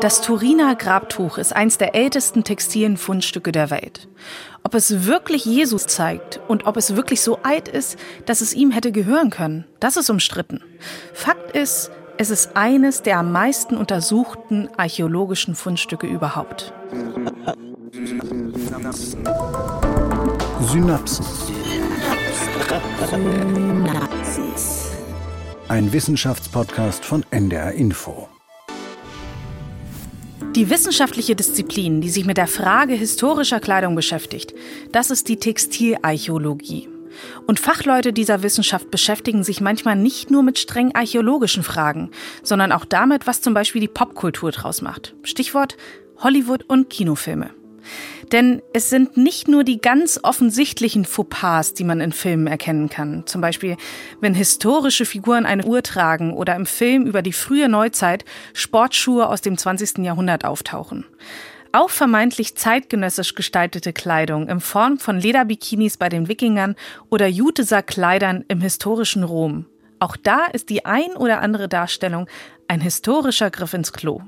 Das Turiner Grabtuch ist eines der ältesten textilen Fundstücke der Welt. Ob es wirklich Jesus zeigt und ob es wirklich so alt ist, dass es ihm hätte gehören können, das ist umstritten. Fakt ist, es ist eines der am meisten untersuchten archäologischen Fundstücke überhaupt. Synapsen. Ein Wissenschaftspodcast von NDR Info. Die wissenschaftliche Disziplin, die sich mit der Frage historischer Kleidung beschäftigt, das ist die Textilarchäologie. Und Fachleute dieser Wissenschaft beschäftigen sich manchmal nicht nur mit streng archäologischen Fragen, sondern auch damit, was zum Beispiel die Popkultur draus macht. Stichwort Hollywood und Kinofilme. Denn es sind nicht nur die ganz offensichtlichen Fauxpas, die man in Filmen erkennen kann. Zum Beispiel, wenn historische Figuren eine Uhr tragen oder im Film über die frühe Neuzeit Sportschuhe aus dem 20. Jahrhundert auftauchen. Auch vermeintlich zeitgenössisch gestaltete Kleidung in Form von Lederbikinis bei den Wikingern oder Jutesack-Kleidern im historischen Rom. Auch da ist die ein oder andere Darstellung ein historischer Griff ins Klo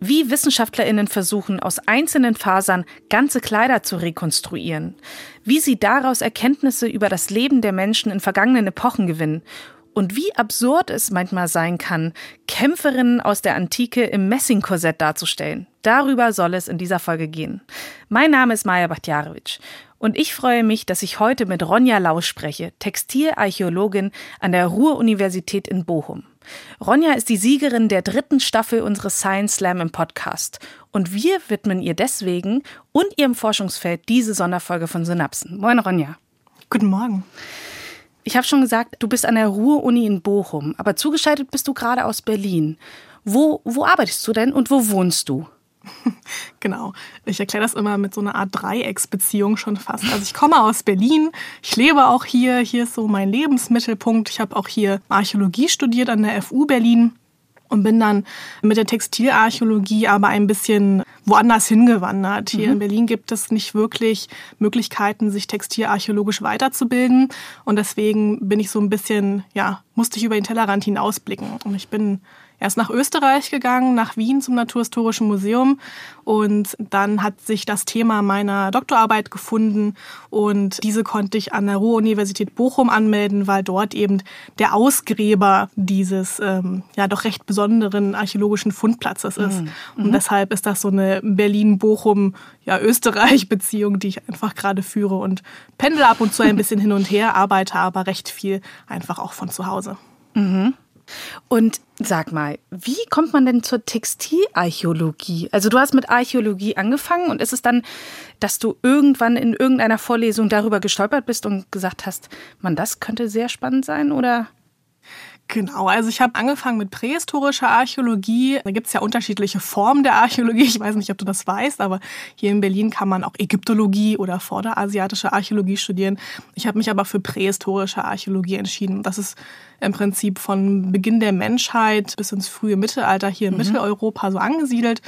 wie WissenschaftlerInnen versuchen, aus einzelnen Fasern ganze Kleider zu rekonstruieren, wie sie daraus Erkenntnisse über das Leben der Menschen in vergangenen Epochen gewinnen und wie absurd es manchmal sein kann, Kämpferinnen aus der Antike im Messingkorsett darzustellen. Darüber soll es in dieser Folge gehen. Mein Name ist Maja Bachtjarewitsch und ich freue mich, dass ich heute mit Ronja Lau spreche, Textilarchäologin an der Ruhr-Universität in Bochum. Ronja ist die Siegerin der dritten Staffel unseres Science Slam im Podcast. Und wir widmen ihr deswegen und ihrem Forschungsfeld diese Sonderfolge von Synapsen. Moin, Ronja. Guten Morgen. Ich habe schon gesagt, du bist an der Ruhr-Uni in Bochum, aber zugeschaltet bist du gerade aus Berlin. Wo, wo arbeitest du denn und wo wohnst du? Genau. Ich erkläre das immer mit so einer Art Dreiecksbeziehung schon fast. Also ich komme aus Berlin, ich lebe auch hier, hier ist so mein Lebensmittelpunkt. Ich habe auch hier Archäologie studiert an der FU Berlin und bin dann mit der Textilarchäologie aber ein bisschen woanders hingewandert. Hier mhm. in Berlin gibt es nicht wirklich Möglichkeiten, sich textilarchäologisch weiterzubilden und deswegen bin ich so ein bisschen, ja, musste ich über den Tellerrand hinausblicken und ich bin erst nach Österreich gegangen, nach Wien zum Naturhistorischen Museum und dann hat sich das Thema meiner Doktorarbeit gefunden und diese konnte ich an der Ruhr-Universität Bochum anmelden, weil dort eben der Ausgräber dieses ähm, ja doch recht besonderen archäologischen Fundplatzes ist. Mhm. Und mhm. deshalb ist das so eine Berlin-Bochum ja, Österreich-Beziehung, die ich einfach gerade führe und pendel ab und zu ein bisschen hin und her, arbeite aber recht viel einfach auch von zu Hause. Mhm. Und sag mal, wie kommt man denn zur Textilarchäologie? Also du hast mit Archäologie angefangen und ist es dann, dass du irgendwann in irgendeiner Vorlesung darüber gestolpert bist und gesagt hast, man, das könnte sehr spannend sein oder? Genau, also ich habe angefangen mit prähistorischer Archäologie. Da gibt's ja unterschiedliche Formen der Archäologie. Ich weiß nicht, ob du das weißt, aber hier in Berlin kann man auch Ägyptologie oder vorderasiatische Archäologie studieren. Ich habe mich aber für prähistorische Archäologie entschieden. Das ist im Prinzip von Beginn der Menschheit bis ins frühe Mittelalter hier in mhm. Mitteleuropa so angesiedelt.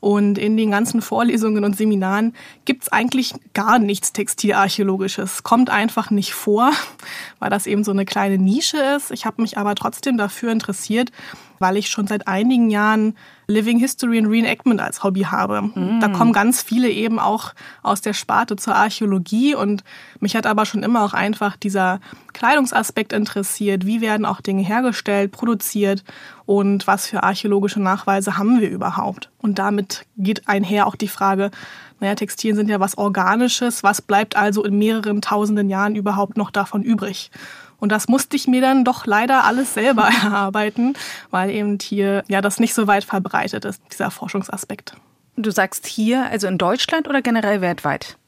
Und in den ganzen Vorlesungen und Seminaren gibt's eigentlich gar nichts Textilarchäologisches. Kommt einfach nicht vor, weil das eben so eine kleine Nische ist. Ich habe mich aber trotzdem dafür interessiert, weil ich schon seit einigen Jahren Living History and Reenactment als Hobby habe. Mm. Da kommen ganz viele eben auch aus der Sparte zur Archäologie und mich hat aber schon immer auch einfach dieser Kleidungsaspekt interessiert. Wie werden auch Dinge hergestellt, produziert und was für archäologische Nachweise haben wir überhaupt? Und damit geht einher auch die Frage, naja, Textilien sind ja was Organisches, was bleibt also in mehreren tausenden Jahren überhaupt noch davon übrig? Und das musste ich mir dann doch leider alles selber erarbeiten, weil eben hier ja das nicht so weit verbreitet ist, dieser Forschungsaspekt. Du sagst hier, also in Deutschland oder generell weltweit?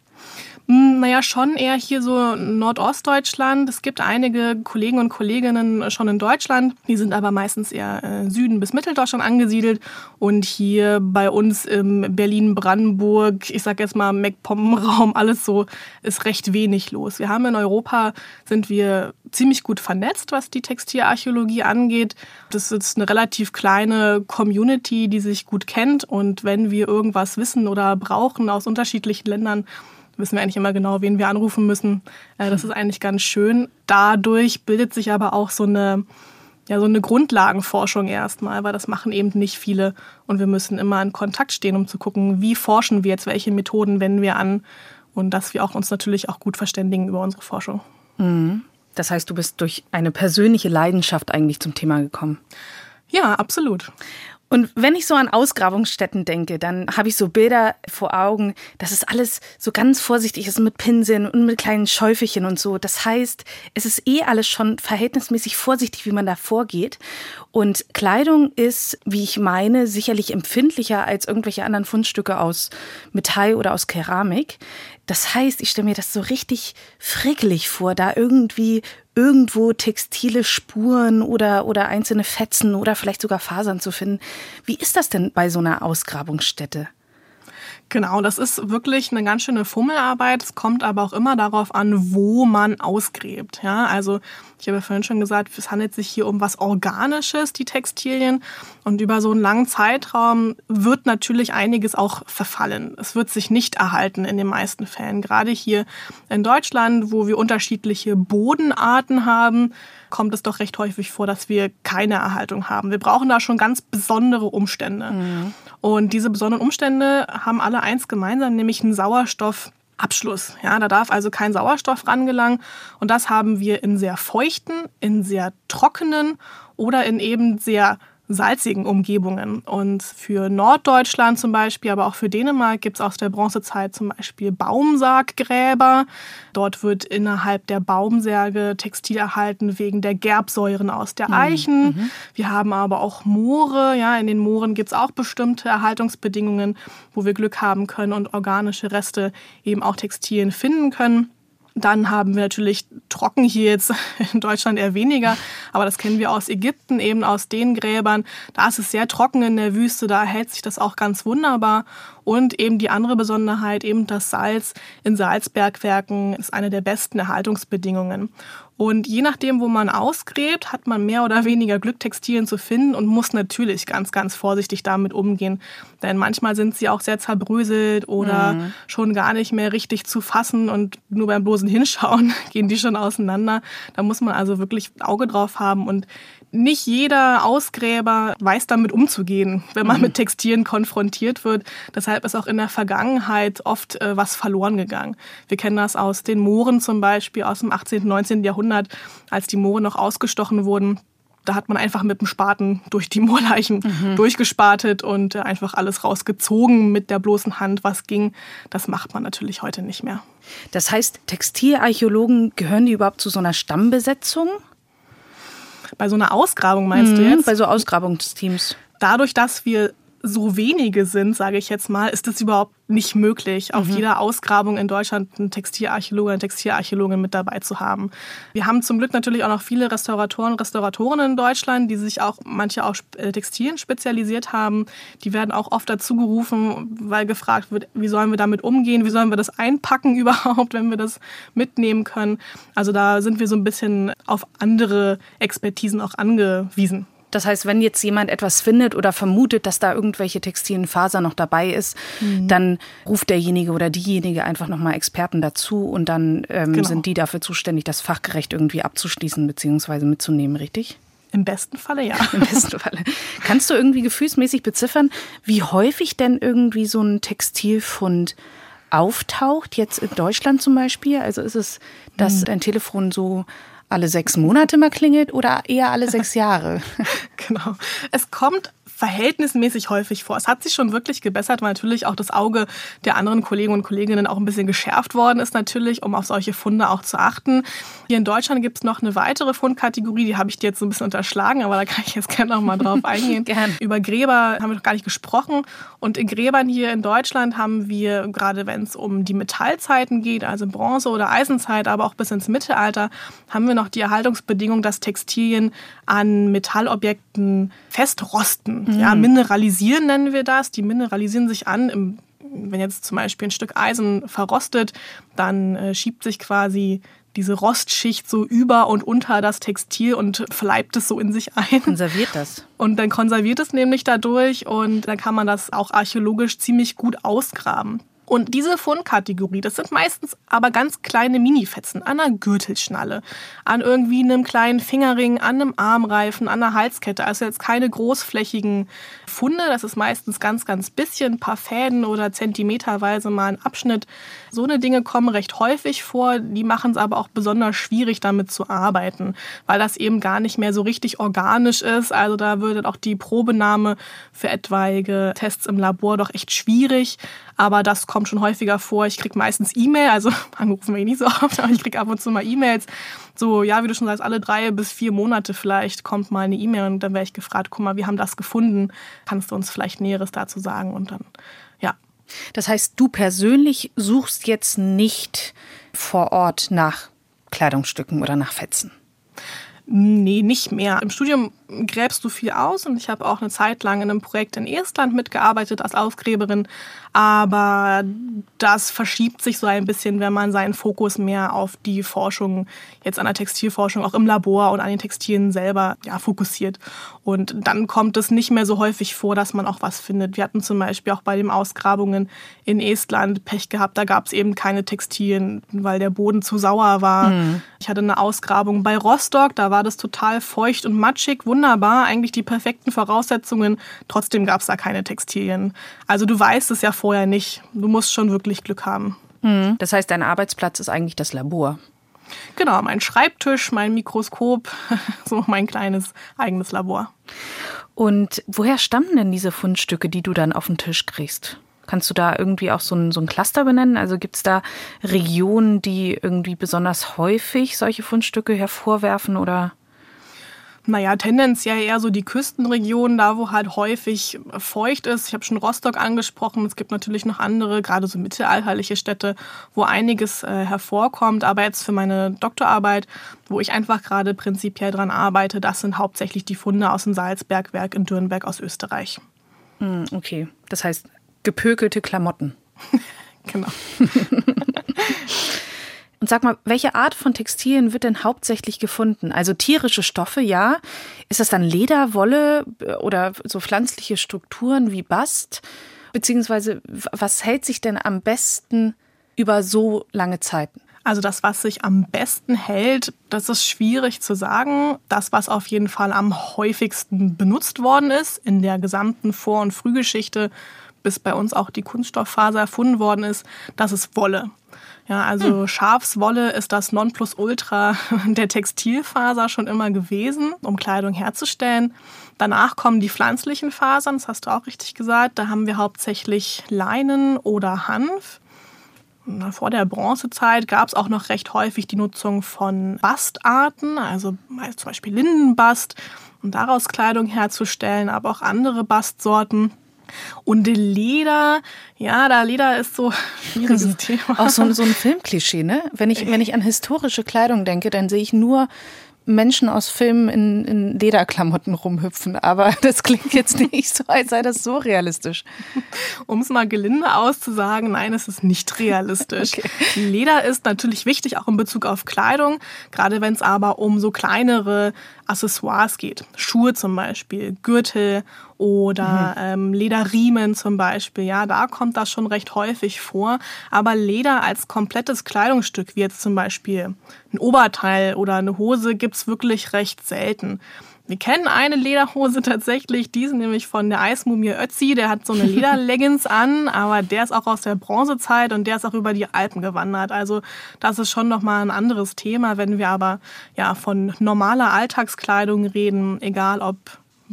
Hm, naja, schon eher hier so Nordostdeutschland. Es gibt einige Kollegen und Kolleginnen schon in Deutschland. Die sind aber meistens eher äh, Süden bis Mitteldeutschland angesiedelt. Und hier bei uns im Berlin-Brandenburg, ich sag jetzt mal MacPom-Raum, alles so, ist recht wenig los. Wir haben in Europa, sind wir ziemlich gut vernetzt, was die Textilarchäologie angeht. Das ist eine relativ kleine Community, die sich gut kennt. Und wenn wir irgendwas wissen oder brauchen aus unterschiedlichen Ländern, wissen wir eigentlich immer genau, wen wir anrufen müssen. Äh, das ist eigentlich ganz schön. Dadurch bildet sich aber auch so eine ja so eine Grundlagenforschung erstmal, weil das machen eben nicht viele und wir müssen immer in Kontakt stehen, um zu gucken, wie forschen wir jetzt, welche Methoden wenden wir an und dass wir auch uns natürlich auch gut verständigen über unsere Forschung. Mhm. Das heißt, du bist durch eine persönliche Leidenschaft eigentlich zum Thema gekommen. Ja, absolut. Und wenn ich so an Ausgrabungsstätten denke, dann habe ich so Bilder vor Augen, dass es alles so ganz vorsichtig ist mit Pinseln und mit kleinen Schäufelchen und so. Das heißt, es ist eh alles schon verhältnismäßig vorsichtig, wie man da vorgeht. Und Kleidung ist, wie ich meine, sicherlich empfindlicher als irgendwelche anderen Fundstücke aus Metall oder aus Keramik. Das heißt, ich stelle mir das so richtig frickelig vor, da irgendwie irgendwo textile Spuren oder, oder einzelne Fetzen oder vielleicht sogar Fasern zu finden. Wie ist das denn bei so einer Ausgrabungsstätte? Genau, das ist wirklich eine ganz schöne Fummelarbeit. Es kommt aber auch immer darauf an, wo man ausgräbt. Ja, also ich habe ja vorhin schon gesagt, es handelt sich hier um was Organisches, die Textilien. Und über so einen langen Zeitraum wird natürlich einiges auch verfallen. Es wird sich nicht erhalten in den meisten Fällen. Gerade hier in Deutschland, wo wir unterschiedliche Bodenarten haben, kommt es doch recht häufig vor, dass wir keine Erhaltung haben. Wir brauchen da schon ganz besondere Umstände. Mhm. Und diese besonderen Umstände haben alle eins gemeinsam, nämlich einen Sauerstoffabschluss. Ja, da darf also kein Sauerstoff rangelangen. Und das haben wir in sehr feuchten, in sehr trockenen oder in eben sehr salzigen Umgebungen. Und für Norddeutschland zum Beispiel, aber auch für Dänemark gibt es aus der Bronzezeit zum Beispiel Baumsarggräber. Dort wird innerhalb der Baumsärge Textil erhalten wegen der Gerbsäuren aus der mhm. Eichen. Mhm. Wir haben aber auch Moore. Ja, in den Mooren gibt es auch bestimmte Erhaltungsbedingungen, wo wir Glück haben können und organische Reste eben auch Textilien finden können. Dann haben wir natürlich trocken hier jetzt in Deutschland eher weniger, aber das kennen wir aus Ägypten, eben aus den Gräbern. Da ist es sehr trocken in der Wüste, da hält sich das auch ganz wunderbar. Und eben die andere Besonderheit, eben das Salz in Salzbergwerken ist eine der besten Erhaltungsbedingungen. Und je nachdem, wo man ausgräbt, hat man mehr oder weniger Glück, Textilien zu finden und muss natürlich ganz, ganz vorsichtig damit umgehen. Denn manchmal sind sie auch sehr zerbröselt oder mhm. schon gar nicht mehr richtig zu fassen und nur beim bloßen Hinschauen gehen die schon auseinander. Da muss man also wirklich Auge drauf haben und nicht jeder Ausgräber weiß damit umzugehen, wenn man mhm. mit Textilien konfrontiert wird. Deshalb ist auch in der Vergangenheit oft äh, was verloren gegangen. Wir kennen das aus den Mooren zum Beispiel aus dem 18., 19. Jahrhundert, als die Moore noch ausgestochen wurden. Da hat man einfach mit dem Spaten durch die Moorleichen mhm. durchgespatet und äh, einfach alles rausgezogen mit der bloßen Hand, was ging. Das macht man natürlich heute nicht mehr. Das heißt, Textilarchäologen gehören die überhaupt zu so einer Stammbesetzung? Bei so einer Ausgrabung meinst mhm, du jetzt? Bei so Ausgrabungsteams. Dadurch, dass wir so wenige sind, sage ich jetzt mal, ist es überhaupt nicht möglich, auf mhm. jeder Ausgrabung in Deutschland einen Textilarchäologe, eine Textilarchäologin mit dabei zu haben. Wir haben zum Glück natürlich auch noch viele Restauratoren und Restauratorinnen in Deutschland, die sich auch manche auf äh, Textilien spezialisiert haben. Die werden auch oft dazu gerufen, weil gefragt wird, wie sollen wir damit umgehen, wie sollen wir das einpacken überhaupt, wenn wir das mitnehmen können. Also da sind wir so ein bisschen auf andere Expertisen auch angewiesen. Das heißt, wenn jetzt jemand etwas findet oder vermutet, dass da irgendwelche textilen Faser noch dabei ist, mhm. dann ruft derjenige oder diejenige einfach nochmal Experten dazu und dann ähm, genau. sind die dafür zuständig, das fachgerecht irgendwie abzuschließen bzw. mitzunehmen, richtig? Im besten Falle ja. Im besten Falle. Kannst du irgendwie gefühlsmäßig beziffern, wie häufig denn irgendwie so ein Textilfund auftaucht, jetzt in Deutschland zum Beispiel? Also ist es, dass mhm. dein Telefon so alle sechs Monate mal klingelt oder eher alle sechs Jahre? genau. Es kommt verhältnismäßig häufig vor. Es hat sich schon wirklich gebessert, weil natürlich auch das Auge der anderen Kollegen und Kolleginnen auch ein bisschen geschärft worden ist natürlich, um auf solche Funde auch zu achten. Hier in Deutschland gibt es noch eine weitere Fundkategorie, die habe ich dir jetzt so ein bisschen unterschlagen, aber da kann ich jetzt gerne noch mal drauf eingehen. Gern. Über Gräber haben wir noch gar nicht gesprochen. Und in Gräbern hier in Deutschland haben wir, gerade wenn es um die Metallzeiten geht, also Bronze- oder Eisenzeit, aber auch bis ins Mittelalter, haben wir noch die Erhaltungsbedingung, dass Textilien an Metallobjekten festrosten. Mhm. Ja, mineralisieren nennen wir das. Die mineralisieren sich an. Im, wenn jetzt zum Beispiel ein Stück Eisen verrostet, dann äh, schiebt sich quasi diese Rostschicht so über und unter das Textil und verleibt es so in sich ein. Konserviert das. Und dann konserviert es nämlich dadurch und dann kann man das auch archäologisch ziemlich gut ausgraben. Und diese Fundkategorie, das sind meistens aber ganz kleine Minifetzen an einer Gürtelschnalle, an irgendwie einem kleinen Fingerring, an einem Armreifen, an einer Halskette. Also jetzt keine großflächigen Funde. Das ist meistens ganz, ganz bisschen, ein paar Fäden oder zentimeterweise mal ein Abschnitt. So eine Dinge kommen recht häufig vor. Die machen es aber auch besonders schwierig, damit zu arbeiten, weil das eben gar nicht mehr so richtig organisch ist. Also da würde auch die Probenahme für etwaige Tests im Labor doch echt schwierig. Aber das kommt schon häufiger vor. Ich kriege meistens E-Mail, also angerufen wir nicht so oft, aber ich kriege ab und zu mal E-Mails. So, ja, wie du schon sagst, alle drei bis vier Monate vielleicht kommt mal eine E-Mail und dann werde ich gefragt, guck mal, wir haben das gefunden. Kannst du uns vielleicht Näheres dazu sagen? Und dann, ja. Das heißt, du persönlich suchst jetzt nicht vor Ort nach Kleidungsstücken oder nach Fetzen? Nee, nicht mehr. Im Studium gräbst du viel aus und ich habe auch eine Zeit lang in einem Projekt in Estland mitgearbeitet als Ausgräberin. Aber das verschiebt sich so ein bisschen, wenn man seinen Fokus mehr auf die Forschung, jetzt an der Textilforschung, auch im Labor und an den Textilien selber ja, fokussiert. Und dann kommt es nicht mehr so häufig vor, dass man auch was findet. Wir hatten zum Beispiel auch bei den Ausgrabungen in Estland Pech gehabt. Da gab es eben keine Textilien, weil der Boden zu sauer war. Mhm. Ich hatte eine Ausgrabung bei Rostock, da war das total feucht und matschig, wunderbar, eigentlich die perfekten Voraussetzungen. Trotzdem gab es da keine Textilien. Also du weißt es ja vorher nicht. Du musst schon wirklich Glück haben. Hm. Das heißt, dein Arbeitsplatz ist eigentlich das Labor. Genau, mein Schreibtisch, mein Mikroskop, so mein kleines eigenes Labor. Und woher stammen denn diese Fundstücke, die du dann auf den Tisch kriegst? Kannst du da irgendwie auch so ein, so ein Cluster benennen? Also gibt es da Regionen, die irgendwie besonders häufig solche Fundstücke hervorwerfen oder? Naja, tendenziell eher so die Küstenregionen, da wo halt häufig feucht ist. Ich habe schon Rostock angesprochen. Es gibt natürlich noch andere, gerade so mittelalterliche Städte, wo einiges äh, hervorkommt. Aber jetzt für meine Doktorarbeit, wo ich einfach gerade prinzipiell dran arbeite, das sind hauptsächlich die Funde aus dem Salzbergwerk in Dürnberg aus Österreich. Hm, okay, das heißt gepökelte Klamotten. genau. Und sag mal, welche Art von Textilien wird denn hauptsächlich gefunden? Also tierische Stoffe, ja. Ist das dann Leder, Wolle äh, oder so pflanzliche Strukturen wie Bast? Beziehungsweise, was hält sich denn am besten über so lange Zeiten? Also das, was sich am besten hält, das ist schwierig zu sagen. Das, was auf jeden Fall am häufigsten benutzt worden ist in der gesamten Vor- und Frühgeschichte, bis bei uns auch die Kunststofffaser erfunden worden ist, das ist Wolle. Ja, also hm. Schafswolle ist das Nonplusultra der Textilfaser schon immer gewesen, um Kleidung herzustellen. Danach kommen die pflanzlichen Fasern, das hast du auch richtig gesagt. Da haben wir hauptsächlich Leinen oder Hanf. Vor der Bronzezeit gab es auch noch recht häufig die Nutzung von Bastarten, also zum Beispiel Lindenbast, um daraus Kleidung herzustellen, aber auch andere Bastsorten. Und Leder, ja, da Leder ist so ein schwieriges Thema. Auch so, so ein Filmklischee, ne? Wenn ich, wenn ich an historische Kleidung denke, dann sehe ich nur Menschen aus Filmen in, in Lederklamotten rumhüpfen. Aber das klingt jetzt nicht so, als sei das so realistisch. Um es mal gelinde auszusagen, nein, es ist nicht realistisch. Okay. Leder ist natürlich wichtig, auch in Bezug auf Kleidung, gerade wenn es aber um so kleinere Accessoires geht. Schuhe zum Beispiel, Gürtel oder mhm. ähm, Lederriemen zum Beispiel. Ja, da kommt das schon recht häufig vor. Aber Leder als komplettes Kleidungsstück, wie jetzt zum Beispiel ein Oberteil oder eine Hose, gibt's wirklich recht selten. Wir kennen eine Lederhose tatsächlich, die ist nämlich von der Eismumie Ötzi. Der hat so eine Lederleggings an, aber der ist auch aus der Bronzezeit und der ist auch über die Alpen gewandert. Also das ist schon nochmal ein anderes Thema, wenn wir aber ja von normaler Alltagskleidung reden, egal ob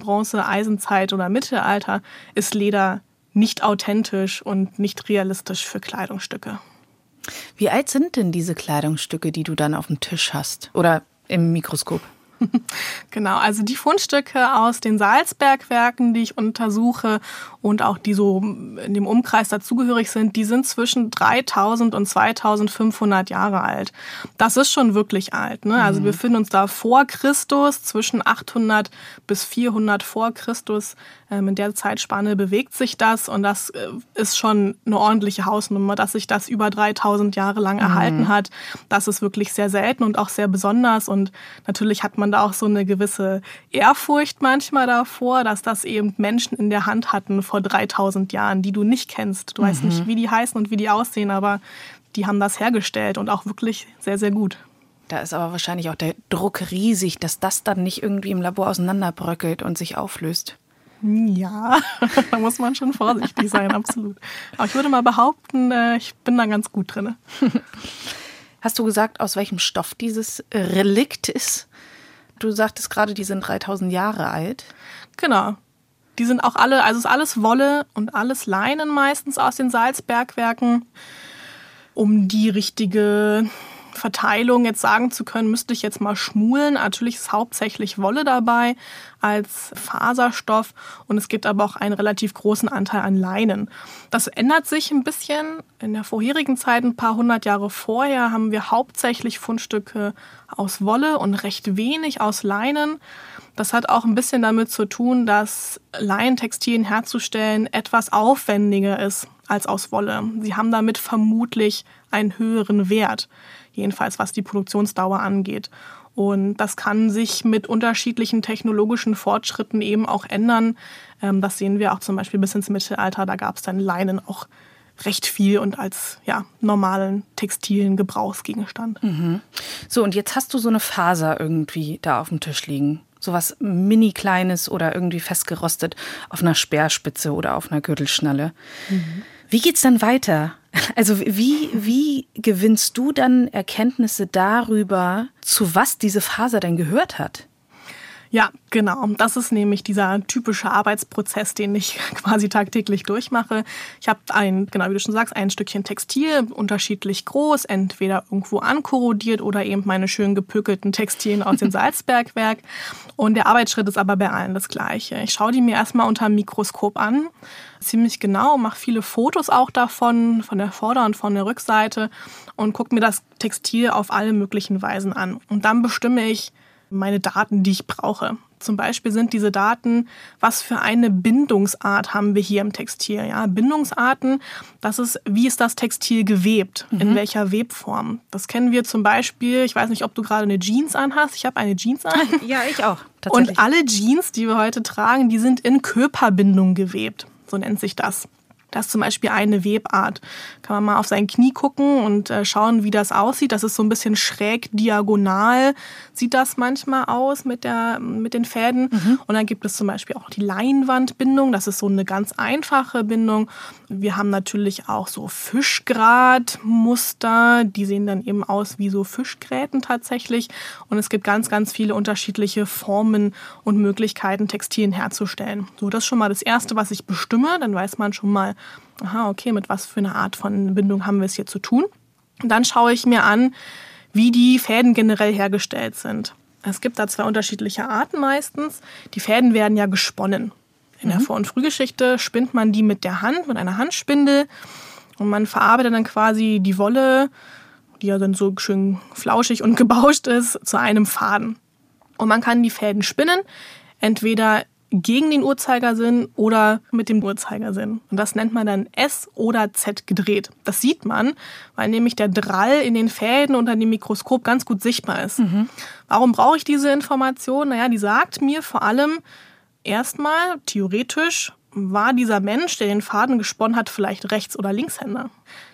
Bronze, Eisenzeit oder Mittelalter, ist Leder nicht authentisch und nicht realistisch für Kleidungsstücke. Wie alt sind denn diese Kleidungsstücke, die du dann auf dem Tisch hast oder im Mikroskop? Genau, also die Fundstücke aus den Salzbergwerken, die ich untersuche und auch die so in dem Umkreis dazugehörig sind, die sind zwischen 3000 und 2500 Jahre alt. Das ist schon wirklich alt. Ne? Also mhm. wir finden uns da vor Christus, zwischen 800 bis 400 vor Christus. Ähm, in der Zeitspanne bewegt sich das und das äh, ist schon eine ordentliche Hausnummer, dass sich das über 3000 Jahre lang mhm. erhalten hat. Das ist wirklich sehr selten und auch sehr besonders und natürlich hat man und auch so eine gewisse Ehrfurcht manchmal davor, dass das eben Menschen in der Hand hatten vor 3000 Jahren, die du nicht kennst. Du mhm. weißt nicht, wie die heißen und wie die aussehen, aber die haben das hergestellt und auch wirklich sehr, sehr gut. Da ist aber wahrscheinlich auch der Druck riesig, dass das dann nicht irgendwie im Labor auseinanderbröckelt und sich auflöst. Ja, da muss man schon vorsichtig sein, absolut. Aber ich würde mal behaupten, äh, ich bin da ganz gut drin. Hast du gesagt, aus welchem Stoff dieses Relikt ist? Du sagtest gerade, die sind 3000 Jahre alt. Genau. Die sind auch alle, also ist alles Wolle und alles Leinen meistens aus den Salzbergwerken. Um die richtige Verteilung jetzt sagen zu können, müsste ich jetzt mal schmulen. Natürlich ist hauptsächlich Wolle dabei als Faserstoff und es gibt aber auch einen relativ großen Anteil an Leinen. Das ändert sich ein bisschen. In der vorherigen Zeit, ein paar hundert Jahre vorher, haben wir hauptsächlich Fundstücke aus Wolle und recht wenig aus Leinen. Das hat auch ein bisschen damit zu tun, dass Leinentextilien herzustellen etwas aufwendiger ist als aus Wolle. Sie haben damit vermutlich einen höheren Wert jedenfalls was die Produktionsdauer angeht. Und das kann sich mit unterschiedlichen technologischen Fortschritten eben auch ändern. Ähm, das sehen wir auch zum Beispiel bis ins Mittelalter. Da gab es dann Leinen auch recht viel und als ja, normalen textilen Gebrauchsgegenstand. Mhm. So, und jetzt hast du so eine Faser irgendwie da auf dem Tisch liegen. So was mini kleines oder irgendwie festgerostet auf einer Speerspitze oder auf einer Gürtelschnalle. Mhm. Wie geht's dann weiter? Also wie, wie gewinnst du dann Erkenntnisse darüber, zu was diese Faser denn gehört hat? Ja, genau. Das ist nämlich dieser typische Arbeitsprozess, den ich quasi tagtäglich durchmache. Ich habe ein, genau wie du schon sagst, ein Stückchen Textil, unterschiedlich groß, entweder irgendwo ankorrodiert oder eben meine schön gepökelten Textilien aus dem Salzbergwerk. Und der Arbeitsschritt ist aber bei allen das gleiche. Ich schaue die mir erstmal unter dem Mikroskop an, ziemlich genau, mache viele Fotos auch davon, von der Vorder- und von der Rückseite und gucke mir das Textil auf alle möglichen Weisen an. Und dann bestimme ich, meine Daten, die ich brauche. Zum Beispiel sind diese Daten, was für eine Bindungsart haben wir hier im Textil. Ja, Bindungsarten, das ist, wie ist das Textil gewebt, mhm. in welcher Webform. Das kennen wir zum Beispiel, ich weiß nicht, ob du gerade eine Jeans anhast. Ich habe eine Jeans an. Ja, ich auch. Und alle Jeans, die wir heute tragen, die sind in Körperbindung gewebt. So nennt sich das. Das ist zum Beispiel eine Webart. Kann man mal auf sein Knie gucken und äh, schauen, wie das aussieht. Das ist so ein bisschen schräg diagonal, sieht das manchmal aus mit, der, mit den Fäden. Mhm. Und dann gibt es zum Beispiel auch die Leinwandbindung. Das ist so eine ganz einfache Bindung. Wir haben natürlich auch so Fischgratmuster. Die sehen dann eben aus wie so Fischgräten tatsächlich. Und es gibt ganz, ganz viele unterschiedliche Formen und Möglichkeiten, Textilien herzustellen. So, das ist schon mal das Erste, was ich bestimme. Dann weiß man schon mal, aha, okay, mit was für einer Art von Bindung haben wir es hier zu tun. Und dann schaue ich mir an, wie die Fäden generell hergestellt sind. Es gibt da zwei unterschiedliche Arten meistens. Die Fäden werden ja gesponnen. In der mhm. Vor- und Frühgeschichte spinnt man die mit der Hand, mit einer Handspindel. Und man verarbeitet dann quasi die Wolle, die ja dann so schön flauschig und gebauscht ist, zu einem Faden. Und man kann die Fäden spinnen, entweder gegen den Uhrzeigersinn oder mit dem Uhrzeigersinn. Und das nennt man dann S oder Z gedreht. Das sieht man, weil nämlich der Drall in den Fäden unter dem Mikroskop ganz gut sichtbar ist. Mhm. Warum brauche ich diese Information? Naja, die sagt mir vor allem erstmal, theoretisch, war dieser Mensch, der den Faden gesponnen hat, vielleicht Rechts- oder Linkshänder.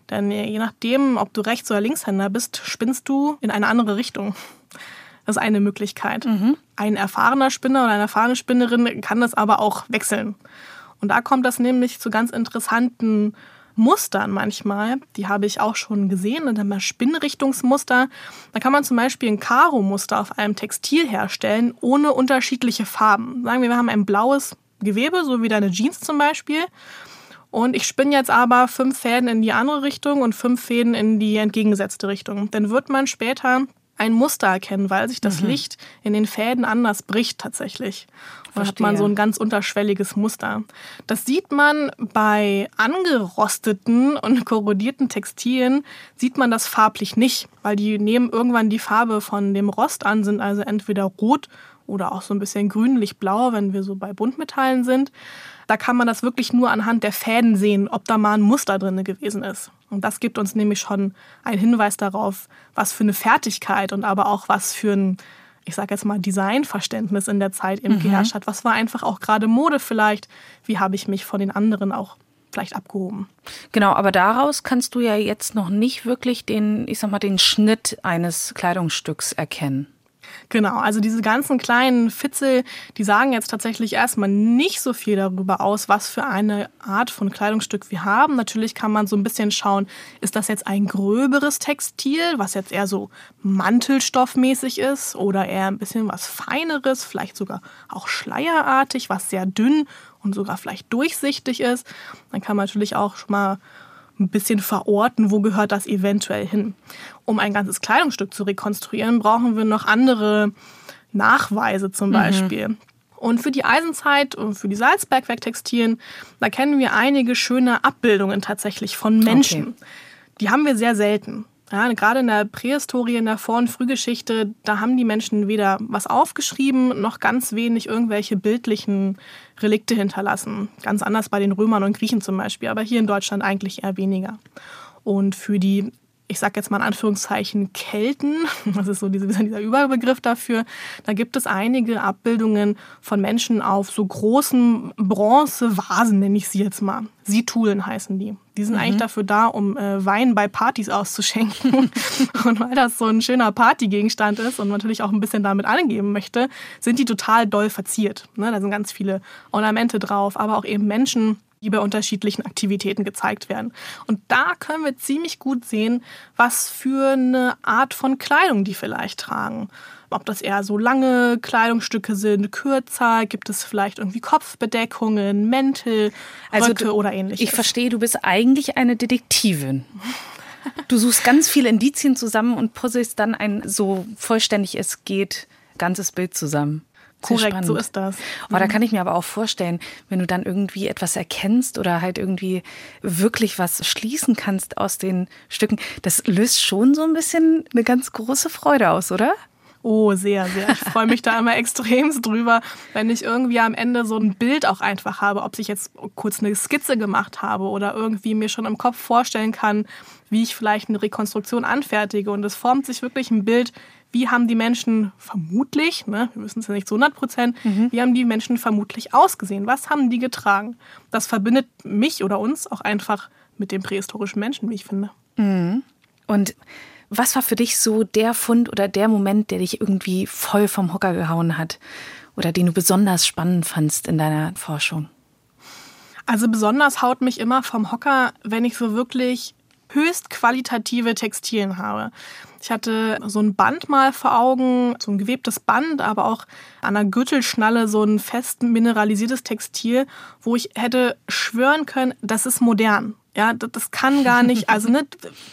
Denn je nachdem, ob du Rechts- oder Linkshänder bist, spinnst du in eine andere Richtung. Das ist eine Möglichkeit. Mhm. Ein erfahrener Spinner oder eine erfahrene Spinnerin kann das aber auch wechseln. Und da kommt das nämlich zu ganz interessanten Mustern manchmal. Die habe ich auch schon gesehen. Und dann mal Spinnrichtungsmuster. Da kann man zum Beispiel ein Karo-Muster auf einem Textil herstellen, ohne unterschiedliche Farben. Sagen wir, wir haben ein blaues Gewebe, so wie deine Jeans zum Beispiel. Und ich spinne jetzt aber fünf Fäden in die andere Richtung und fünf Fäden in die entgegengesetzte Richtung. Dann wird man später ein Muster erkennen, weil sich das mhm. Licht in den Fäden anders bricht tatsächlich. Und dann hat man so ein ganz unterschwelliges Muster. Das sieht man bei angerosteten und korrodierten Textilien, sieht man das farblich nicht, weil die nehmen irgendwann die Farbe von dem Rost an, sind also entweder rot oder auch so ein bisschen grünlich-blau, wenn wir so bei Buntmetallen sind. Da kann man das wirklich nur anhand der Fäden sehen, ob da mal ein Muster drin gewesen ist. Und das gibt uns nämlich schon einen Hinweis darauf, was für eine Fertigkeit und aber auch was für ein ich sage jetzt mal, Designverständnis in der Zeit eben mhm. geherrscht hat. Was war einfach auch gerade Mode vielleicht? Wie habe ich mich von den anderen auch vielleicht abgehoben. Genau, aber daraus kannst du ja jetzt noch nicht wirklich den, ich sag mal, den Schnitt eines Kleidungsstücks erkennen. Genau, also diese ganzen kleinen Fitzel, die sagen jetzt tatsächlich erstmal nicht so viel darüber aus, was für eine Art von Kleidungsstück wir haben. Natürlich kann man so ein bisschen schauen, ist das jetzt ein gröberes Textil, was jetzt eher so Mantelstoffmäßig ist oder eher ein bisschen was feineres, vielleicht sogar auch schleierartig, was sehr dünn und sogar vielleicht durchsichtig ist. Dann kann man natürlich auch schon mal ein bisschen verorten, wo gehört das eventuell hin. Um ein ganzes Kleidungsstück zu rekonstruieren, brauchen wir noch andere Nachweise zum mhm. Beispiel. Mhm. Und für die Eisenzeit und für die Salzbergwerktextilien, da kennen wir einige schöne Abbildungen tatsächlich von Menschen. Okay. Die haben wir sehr selten. Ja, gerade in der Prähistorie, in der Vor- und Frühgeschichte, da haben die Menschen weder was aufgeschrieben, noch ganz wenig irgendwelche bildlichen Relikte hinterlassen. Ganz anders bei den Römern und Griechen zum Beispiel, aber hier in Deutschland eigentlich eher weniger. Und für die ich sage jetzt mal in Anführungszeichen Kelten, das ist so dieser, dieser Überbegriff dafür, da gibt es einige Abbildungen von Menschen auf so großen Bronzevasen, nenne ich sie jetzt mal. Situlen heißen die. Die sind mhm. eigentlich dafür da, um äh, Wein bei Partys auszuschenken. und weil das so ein schöner Partygegenstand ist und man natürlich auch ein bisschen damit angeben möchte, sind die total doll verziert. Ne? Da sind ganz viele Ornamente drauf, aber auch eben Menschen, die bei unterschiedlichen Aktivitäten gezeigt werden. Und da können wir ziemlich gut sehen, was für eine Art von Kleidung die vielleicht tragen. Ob das eher so lange Kleidungsstücke sind, kürzer, gibt es vielleicht irgendwie Kopfbedeckungen, Mäntel, also Röcke oder ähnliches. Ich verstehe, du bist eigentlich eine Detektivin. Du suchst ganz viele Indizien zusammen und puzzelst dann ein so vollständig es geht ganzes Bild zusammen. Korrekt, spannend. so ist das. Oh, da kann ich mir aber auch vorstellen, wenn du dann irgendwie etwas erkennst oder halt irgendwie wirklich was schließen kannst aus den Stücken, das löst schon so ein bisschen eine ganz große Freude aus, oder? Oh, sehr, sehr. Ich freue mich da immer extremst drüber, wenn ich irgendwie am Ende so ein Bild auch einfach habe, ob ich jetzt kurz eine Skizze gemacht habe oder irgendwie mir schon im Kopf vorstellen kann, wie ich vielleicht eine Rekonstruktion anfertige. Und es formt sich wirklich ein Bild, wie haben die Menschen vermutlich, ne, wir wissen es ja nicht zu 100 Prozent, mhm. wie haben die Menschen vermutlich ausgesehen? Was haben die getragen? Das verbindet mich oder uns auch einfach mit dem prähistorischen Menschen, wie ich finde. Mhm. Und was war für dich so der Fund oder der Moment, der dich irgendwie voll vom Hocker gehauen hat oder den du besonders spannend fandst in deiner Forschung? Also besonders haut mich immer vom Hocker, wenn ich so wirklich höchst qualitative Textilien habe. Ich hatte so ein Band mal vor Augen, so ein gewebtes Band, aber auch an der Gürtelschnalle so ein fest mineralisiertes Textil, wo ich hätte schwören können, das ist modern. Ja, das kann gar nicht, also ne,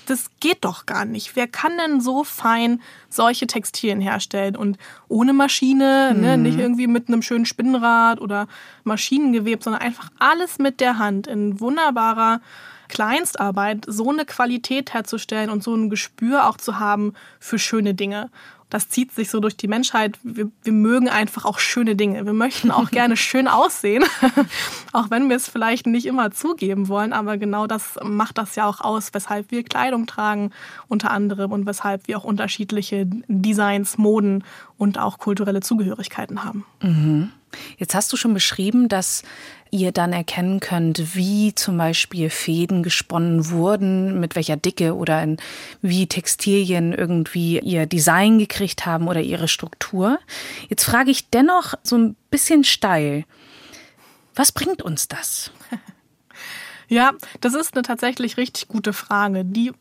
das geht doch gar nicht. Wer kann denn so fein solche Textilien herstellen und ohne Maschine, mhm. ne, nicht irgendwie mit einem schönen Spinnrad oder Maschinengewebt, sondern einfach alles mit der Hand in wunderbarer Kleinstarbeit so eine Qualität herzustellen und so ein Gespür auch zu haben für schöne Dinge. Das zieht sich so durch die Menschheit. Wir, wir mögen einfach auch schöne Dinge. Wir möchten auch gerne schön aussehen, auch wenn wir es vielleicht nicht immer zugeben wollen. Aber genau das macht das ja auch aus, weshalb wir Kleidung tragen, unter anderem, und weshalb wir auch unterschiedliche Designs, Moden und auch kulturelle Zugehörigkeiten haben. Mhm. Jetzt hast du schon beschrieben, dass ihr dann erkennen könnt, wie zum Beispiel Fäden gesponnen wurden, mit welcher Dicke oder in, wie Textilien irgendwie ihr Design gekriegt haben oder ihre Struktur. Jetzt frage ich dennoch so ein bisschen steil, was bringt uns das? Ja, das ist eine tatsächlich richtig gute Frage, die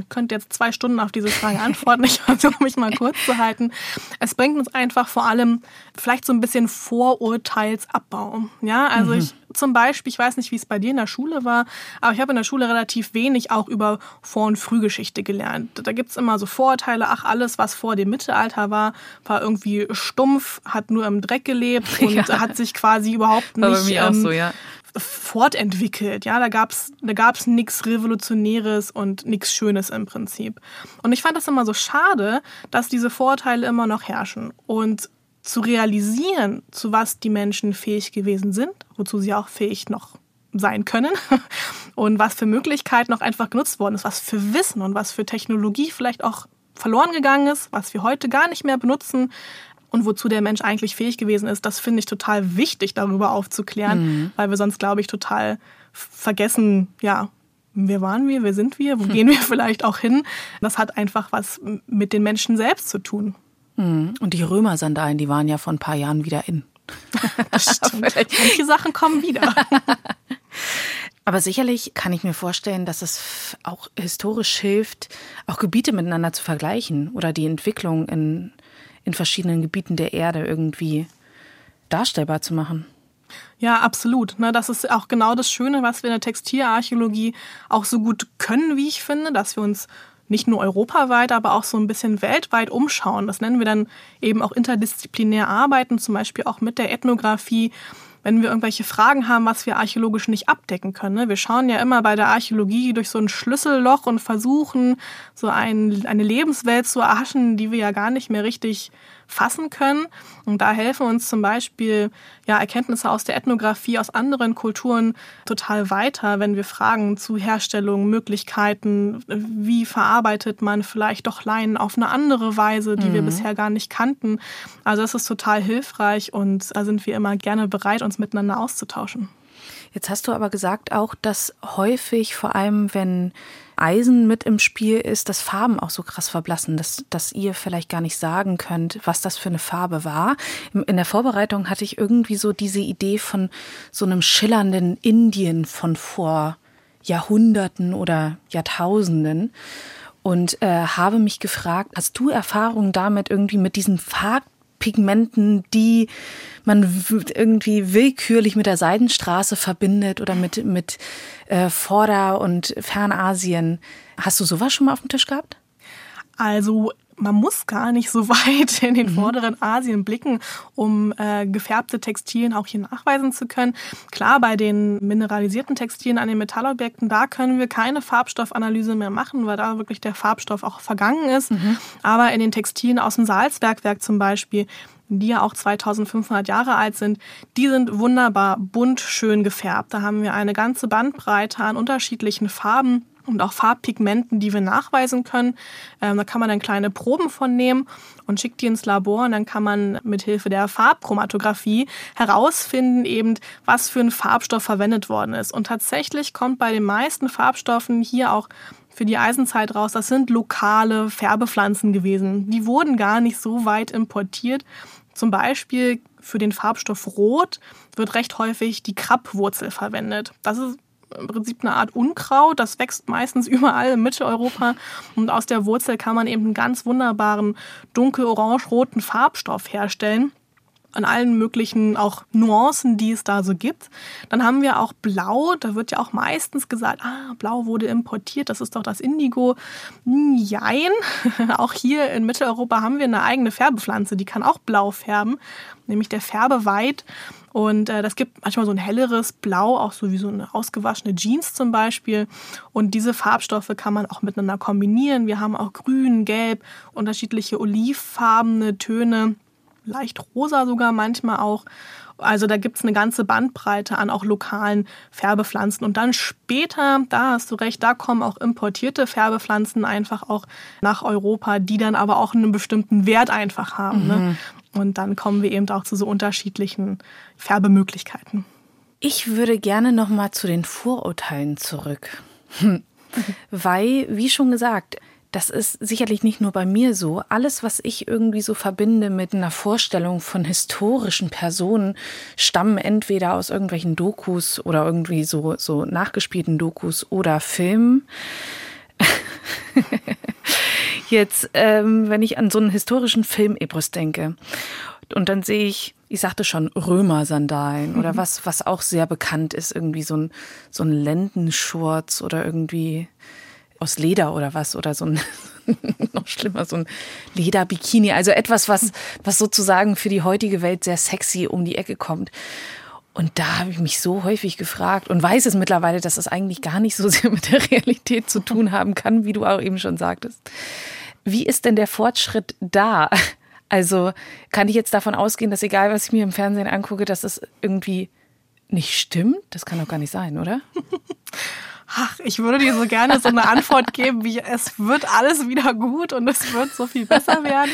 ich könnte jetzt zwei Stunden auf diese Frage antworten. Ich versuche mich mal kurz zu halten. Es bringt uns einfach vor allem vielleicht so ein bisschen Vorurteilsabbau. Ja, also mhm. ich zum Beispiel, ich weiß nicht, wie es bei dir in der Schule war, aber ich habe in der Schule relativ wenig auch über Vor- und Frühgeschichte gelernt. Da gibt es immer so Vorurteile, ach, alles, was vor dem Mittelalter war, war irgendwie stumpf, hat nur im Dreck gelebt und ja. hat sich quasi überhaupt nicht ähm, so, ja fortentwickelt. Ja, da gab's da gab's nichts Revolutionäres und nichts Schönes im Prinzip. Und ich fand das immer so schade, dass diese Vorteile immer noch herrschen und zu realisieren, zu was die Menschen fähig gewesen sind, wozu sie auch fähig noch sein können und was für Möglichkeiten noch einfach genutzt worden ist, was für Wissen und was für Technologie vielleicht auch verloren gegangen ist, was wir heute gar nicht mehr benutzen und wozu der Mensch eigentlich fähig gewesen ist, das finde ich total wichtig, darüber aufzuklären, mhm. weil wir sonst, glaube ich, total vergessen, ja, wer waren wir, wer sind wir, wo hm. gehen wir vielleicht auch hin. Das hat einfach was mit den Menschen selbst zu tun. Mhm. Und die Römersandalen, die waren ja vor ein paar Jahren wieder in. Stimmt. Manche Sachen kommen wieder. Aber sicherlich kann ich mir vorstellen, dass es auch historisch hilft, auch Gebiete miteinander zu vergleichen oder die Entwicklung in, in verschiedenen Gebieten der Erde irgendwie darstellbar zu machen. Ja, absolut. Das ist auch genau das Schöne, was wir in der Textilarchäologie auch so gut können, wie ich finde, dass wir uns nicht nur europaweit, aber auch so ein bisschen weltweit umschauen. Das nennen wir dann eben auch interdisziplinär arbeiten, zum Beispiel auch mit der Ethnographie wenn wir irgendwelche Fragen haben, was wir archäologisch nicht abdecken können. Ne? Wir schauen ja immer bei der Archäologie durch so ein Schlüsselloch und versuchen, so ein, eine Lebenswelt zu erhaschen, die wir ja gar nicht mehr richtig fassen können. Und da helfen uns zum Beispiel ja, Erkenntnisse aus der Ethnographie, aus anderen Kulturen total weiter, wenn wir fragen zu Herstellung, Möglichkeiten, wie verarbeitet man vielleicht doch Leinen auf eine andere Weise, die mhm. wir bisher gar nicht kannten. Also das ist total hilfreich und da sind wir immer gerne bereit, uns miteinander auszutauschen. Jetzt hast du aber gesagt auch, dass häufig, vor allem wenn Eisen mit im Spiel ist, dass Farben auch so krass verblassen, dass, dass ihr vielleicht gar nicht sagen könnt, was das für eine Farbe war. In der Vorbereitung hatte ich irgendwie so diese Idee von so einem schillernden Indien von vor Jahrhunderten oder Jahrtausenden und äh, habe mich gefragt, hast du Erfahrung damit irgendwie mit diesen Farbpigmenten, die man irgendwie willkürlich mit der Seidenstraße verbindet oder mit, mit äh, Vorder- und Fernasien. Hast du sowas schon mal auf dem Tisch gehabt? Also man muss gar nicht so weit in den mhm. vorderen Asien blicken, um äh, gefärbte Textilien auch hier nachweisen zu können. Klar, bei den mineralisierten Textilien an den Metallobjekten, da können wir keine Farbstoffanalyse mehr machen, weil da wirklich der Farbstoff auch vergangen ist. Mhm. Aber in den Textilien aus dem Salzbergwerk zum Beispiel, die ja auch 2500 Jahre alt sind, die sind wunderbar bunt schön gefärbt. Da haben wir eine ganze Bandbreite an unterschiedlichen Farben und auch Farbpigmenten, die wir nachweisen können. Ähm, da kann man dann kleine Proben von nehmen und schickt die ins Labor und dann kann man mit Hilfe der Farbchromatographie herausfinden, eben was für ein Farbstoff verwendet worden ist. Und tatsächlich kommt bei den meisten Farbstoffen hier auch für die Eisenzeit raus, das sind lokale Färbepflanzen gewesen. Die wurden gar nicht so weit importiert. Zum Beispiel für den Farbstoff Rot wird recht häufig die Krabbwurzel verwendet. Das ist im Prinzip eine Art Unkraut. Das wächst meistens überall in Mitteleuropa. Und aus der Wurzel kann man eben einen ganz wunderbaren dunkel-orange-roten Farbstoff herstellen an allen möglichen auch Nuancen, die es da so gibt. Dann haben wir auch Blau. Da wird ja auch meistens gesagt, ah, Blau wurde importiert, das ist doch das Indigo. Jein. auch hier in Mitteleuropa haben wir eine eigene Färbepflanze, die kann auch blau färben, nämlich der Färbeweid. Und äh, das gibt manchmal so ein helleres Blau, auch so wie so eine ausgewaschene Jeans zum Beispiel. Und diese Farbstoffe kann man auch miteinander kombinieren. Wir haben auch grün, gelb, unterschiedliche olivfarbene Töne leicht rosa sogar manchmal auch. Also da gibt es eine ganze Bandbreite an auch lokalen Färbepflanzen. Und dann später, da hast du recht, da kommen auch importierte Färbepflanzen einfach auch nach Europa, die dann aber auch einen bestimmten Wert einfach haben. Ne? Mhm. Ne? Und dann kommen wir eben auch zu so unterschiedlichen Färbemöglichkeiten. Ich würde gerne noch mal zu den Vorurteilen zurück. Weil, wie schon gesagt, das ist sicherlich nicht nur bei mir so. Alles, was ich irgendwie so verbinde mit einer Vorstellung von historischen Personen, stammen entweder aus irgendwelchen Dokus oder irgendwie so, so nachgespielten Dokus oder Filmen. Jetzt, ähm, wenn ich an so einen historischen Film-Epos denke und dann sehe ich, ich sagte schon, Römersandalen mhm. oder was, was auch sehr bekannt ist, irgendwie so ein, so ein Lendenschurz oder irgendwie aus Leder oder was oder so ein noch schlimmer so ein Lederbikini, also etwas was was sozusagen für die heutige Welt sehr sexy um die Ecke kommt. Und da habe ich mich so häufig gefragt und weiß es mittlerweile, dass es eigentlich gar nicht so sehr mit der Realität zu tun haben kann, wie du auch eben schon sagtest. Wie ist denn der Fortschritt da? Also kann ich jetzt davon ausgehen, dass egal was ich mir im Fernsehen angucke, dass es irgendwie nicht stimmt? Das kann doch gar nicht sein, oder? ach, ich würde dir so gerne so eine Antwort geben, wie es wird alles wieder gut und es wird so viel besser werden.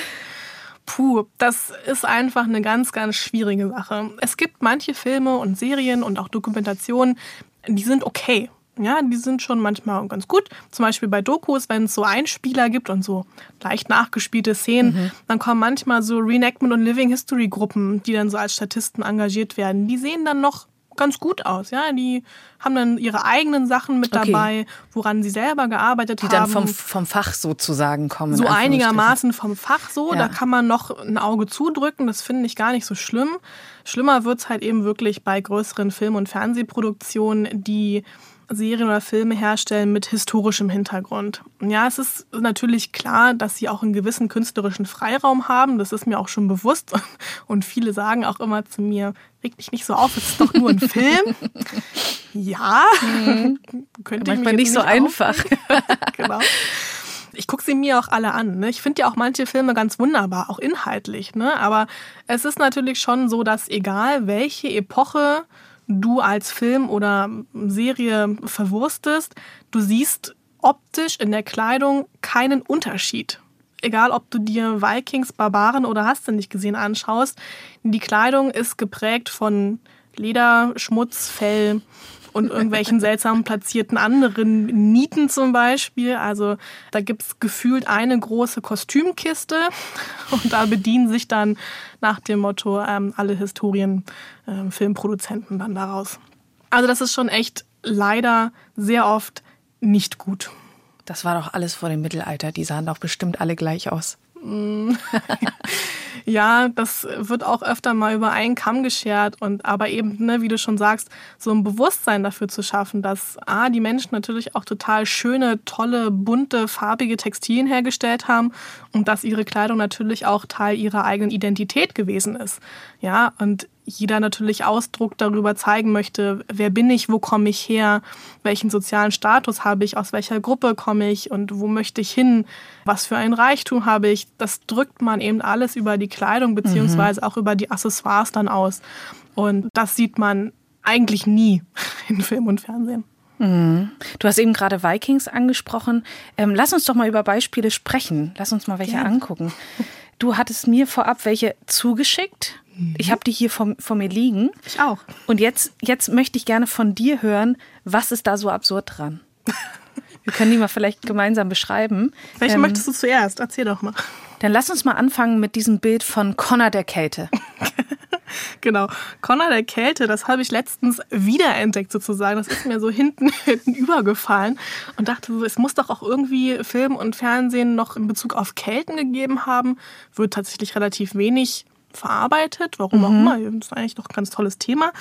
Puh, das ist einfach eine ganz, ganz schwierige Sache. Es gibt manche Filme und Serien und auch Dokumentationen, die sind okay. Ja, die sind schon manchmal ganz gut. Zum Beispiel bei Dokus, wenn es so Einspieler gibt und so leicht nachgespielte Szenen, mhm. dann kommen manchmal so Reenactment- und Living History-Gruppen, die dann so als Statisten engagiert werden. Die sehen dann noch ganz gut aus. Ja, die haben dann ihre eigenen Sachen mit okay. dabei, woran sie selber gearbeitet die haben. Die dann vom, vom Fach sozusagen kommen. So einigermaßen vom Fach so. Ja. Da kann man noch ein Auge zudrücken. Das finde ich gar nicht so schlimm. Schlimmer wird es halt eben wirklich bei größeren Film- und Fernsehproduktionen, die Serien oder Filme herstellen mit historischem Hintergrund. Ja, es ist natürlich klar, dass sie auch einen gewissen künstlerischen Freiraum haben. Das ist mir auch schon bewusst. Und viele sagen auch immer zu mir, reg dich nicht so auf, es ist doch nur ein Film. ja, mhm. könnte Manchmal nicht so nicht einfach. genau. Ich gucke sie mir auch alle an. Ne? Ich finde ja auch manche Filme ganz wunderbar, auch inhaltlich. Ne? Aber es ist natürlich schon so, dass egal welche Epoche du als Film oder Serie verwurstest, du siehst optisch in der Kleidung keinen Unterschied. Egal, ob du dir Vikings, Barbaren oder hast du nicht gesehen anschaust, die Kleidung ist geprägt von Leder, Schmutz, Fell, und irgendwelchen seltsam platzierten anderen Nieten zum Beispiel. Also da gibt es gefühlt eine große Kostümkiste und da bedienen sich dann nach dem Motto ähm, alle Historien-Filmproduzenten ähm, dann daraus. Also das ist schon echt leider sehr oft nicht gut. Das war doch alles vor dem Mittelalter. Die sahen doch bestimmt alle gleich aus. ja, das wird auch öfter mal über einen Kamm geschert und aber eben, ne, wie du schon sagst, so ein Bewusstsein dafür zu schaffen, dass A, die Menschen natürlich auch total schöne, tolle, bunte, farbige Textilien hergestellt haben und dass ihre Kleidung natürlich auch Teil ihrer eigenen Identität gewesen ist. Ja, und jeder natürlich Ausdruck darüber zeigen möchte, wer bin ich, wo komme ich her, welchen sozialen Status habe ich, aus welcher Gruppe komme ich und wo möchte ich hin, was für ein Reichtum habe ich. Das drückt man eben alles über die Kleidung beziehungsweise mhm. auch über die Accessoires dann aus. Und das sieht man eigentlich nie in Film und Fernsehen. Mhm. Du hast eben gerade Vikings angesprochen. Ähm, lass uns doch mal über Beispiele sprechen. Lass uns mal welche ja. angucken. Du hattest mir vorab welche zugeschickt ich habe die hier vor, vor, mir liegen. Ich auch. Und jetzt, jetzt möchte ich gerne von dir hören, was ist da so absurd dran? Wir können die mal vielleicht gemeinsam beschreiben. Welche ähm, möchtest du zuerst? Erzähl doch mal. Dann lass uns mal anfangen mit diesem Bild von Connor der Kälte. genau. Connor der Kälte, das habe ich letztens wiederentdeckt sozusagen. Das ist mir so hinten, hinten übergefallen und dachte es muss doch auch irgendwie Film und Fernsehen noch in Bezug auf Kälten gegeben haben. Wird tatsächlich relativ wenig verarbeitet, warum mhm. auch immer. Das ist eigentlich doch ein ganz tolles Thema.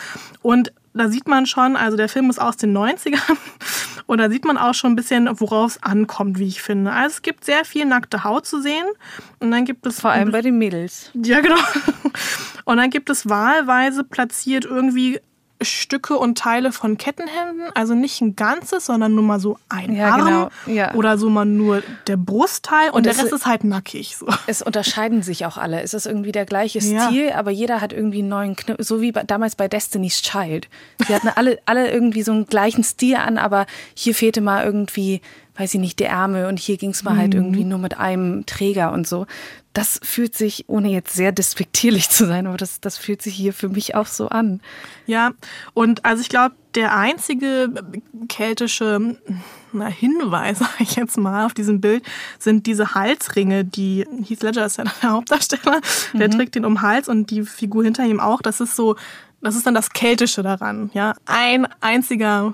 Und da sieht man schon, also der Film ist aus den 90ern und da sieht man auch schon ein bisschen, worauf es ankommt, wie ich finde. Also es gibt sehr viel nackte Haut zu sehen und dann gibt es... Vor allem bei den Mädels. Ja, genau. Und dann gibt es wahlweise platziert irgendwie Stücke und Teile von Kettenhemden, also nicht ein ganzes, sondern nur mal so ein ja, Arm genau. ja. oder so mal nur der Brustteil und, und der Rest ist halt nackig. So. Es unterscheiden sich auch alle. Es ist irgendwie der gleiche Stil, ja. aber jeder hat irgendwie einen neuen Knüppel, so wie damals bei Destiny's Child. Sie hatten alle, alle irgendwie so einen gleichen Stil an, aber hier fehlte mal irgendwie weiß ich nicht, die Ärmel und hier ging es mal halt mhm. halt irgendwie nur mit einem Träger und so. Das fühlt sich, ohne jetzt sehr despektierlich zu sein, aber das, das fühlt sich hier für mich auch so an. Ja, und also ich glaube, der einzige keltische na, Hinweis, sage ich jetzt mal, auf diesem Bild sind diese Halsringe, die Heath Ledger ist ja der Hauptdarsteller, der mhm. trägt den um den Hals und die Figur hinter ihm auch. Das ist so das ist dann das Keltische daran. Ja, ein einziger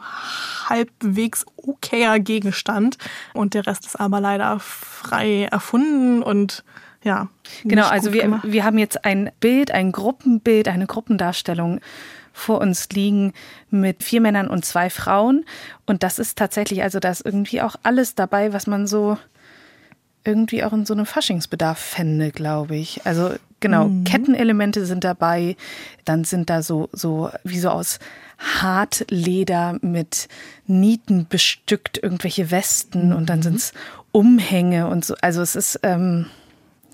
halbwegs okayer Gegenstand und der Rest ist aber leider frei erfunden und ja. Genau, also wir, wir haben jetzt ein Bild, ein Gruppenbild, eine Gruppendarstellung vor uns liegen mit vier Männern und zwei Frauen. Und das ist tatsächlich, also da ist irgendwie auch alles dabei, was man so irgendwie auch in so einem Faschingsbedarf fände, glaube ich. Also genau, mhm. Kettenelemente sind dabei. Dann sind da so, so wie so aus Hartleder mit Nieten bestückt irgendwelche Westen mhm. und dann mhm. sind es Umhänge und so. Also es ist, ähm,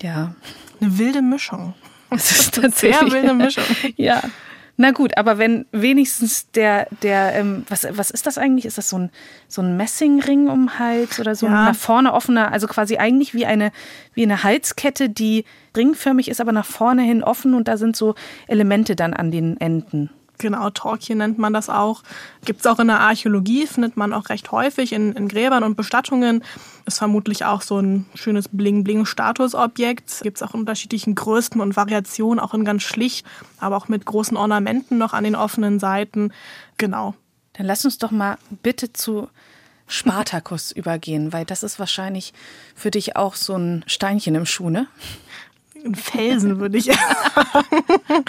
ja. Eine wilde Mischung. Es ist tatsächlich. Sehr wilde Mischung. ja. Na gut, aber wenn wenigstens der, der, ähm, was, was ist das eigentlich? Ist das so ein, so ein Messingring um den Hals oder so Ja. nach vorne offener, also quasi eigentlich wie eine, wie eine Halskette, die ringförmig ist, aber nach vorne hin offen und da sind so Elemente dann an den Enden. Genau, Torquil nennt man das auch. Gibt es auch in der Archäologie, findet man auch recht häufig in, in Gräbern und Bestattungen. Ist vermutlich auch so ein schönes Bling-Bling-Statusobjekt. Gibt es auch in unterschiedlichen Größen und Variationen, auch in ganz schlicht, aber auch mit großen Ornamenten noch an den offenen Seiten. Genau. Dann lass uns doch mal bitte zu Spartacus übergehen, weil das ist wahrscheinlich für dich auch so ein Steinchen im Schuh, ne? Ein Felsen würde ich sagen.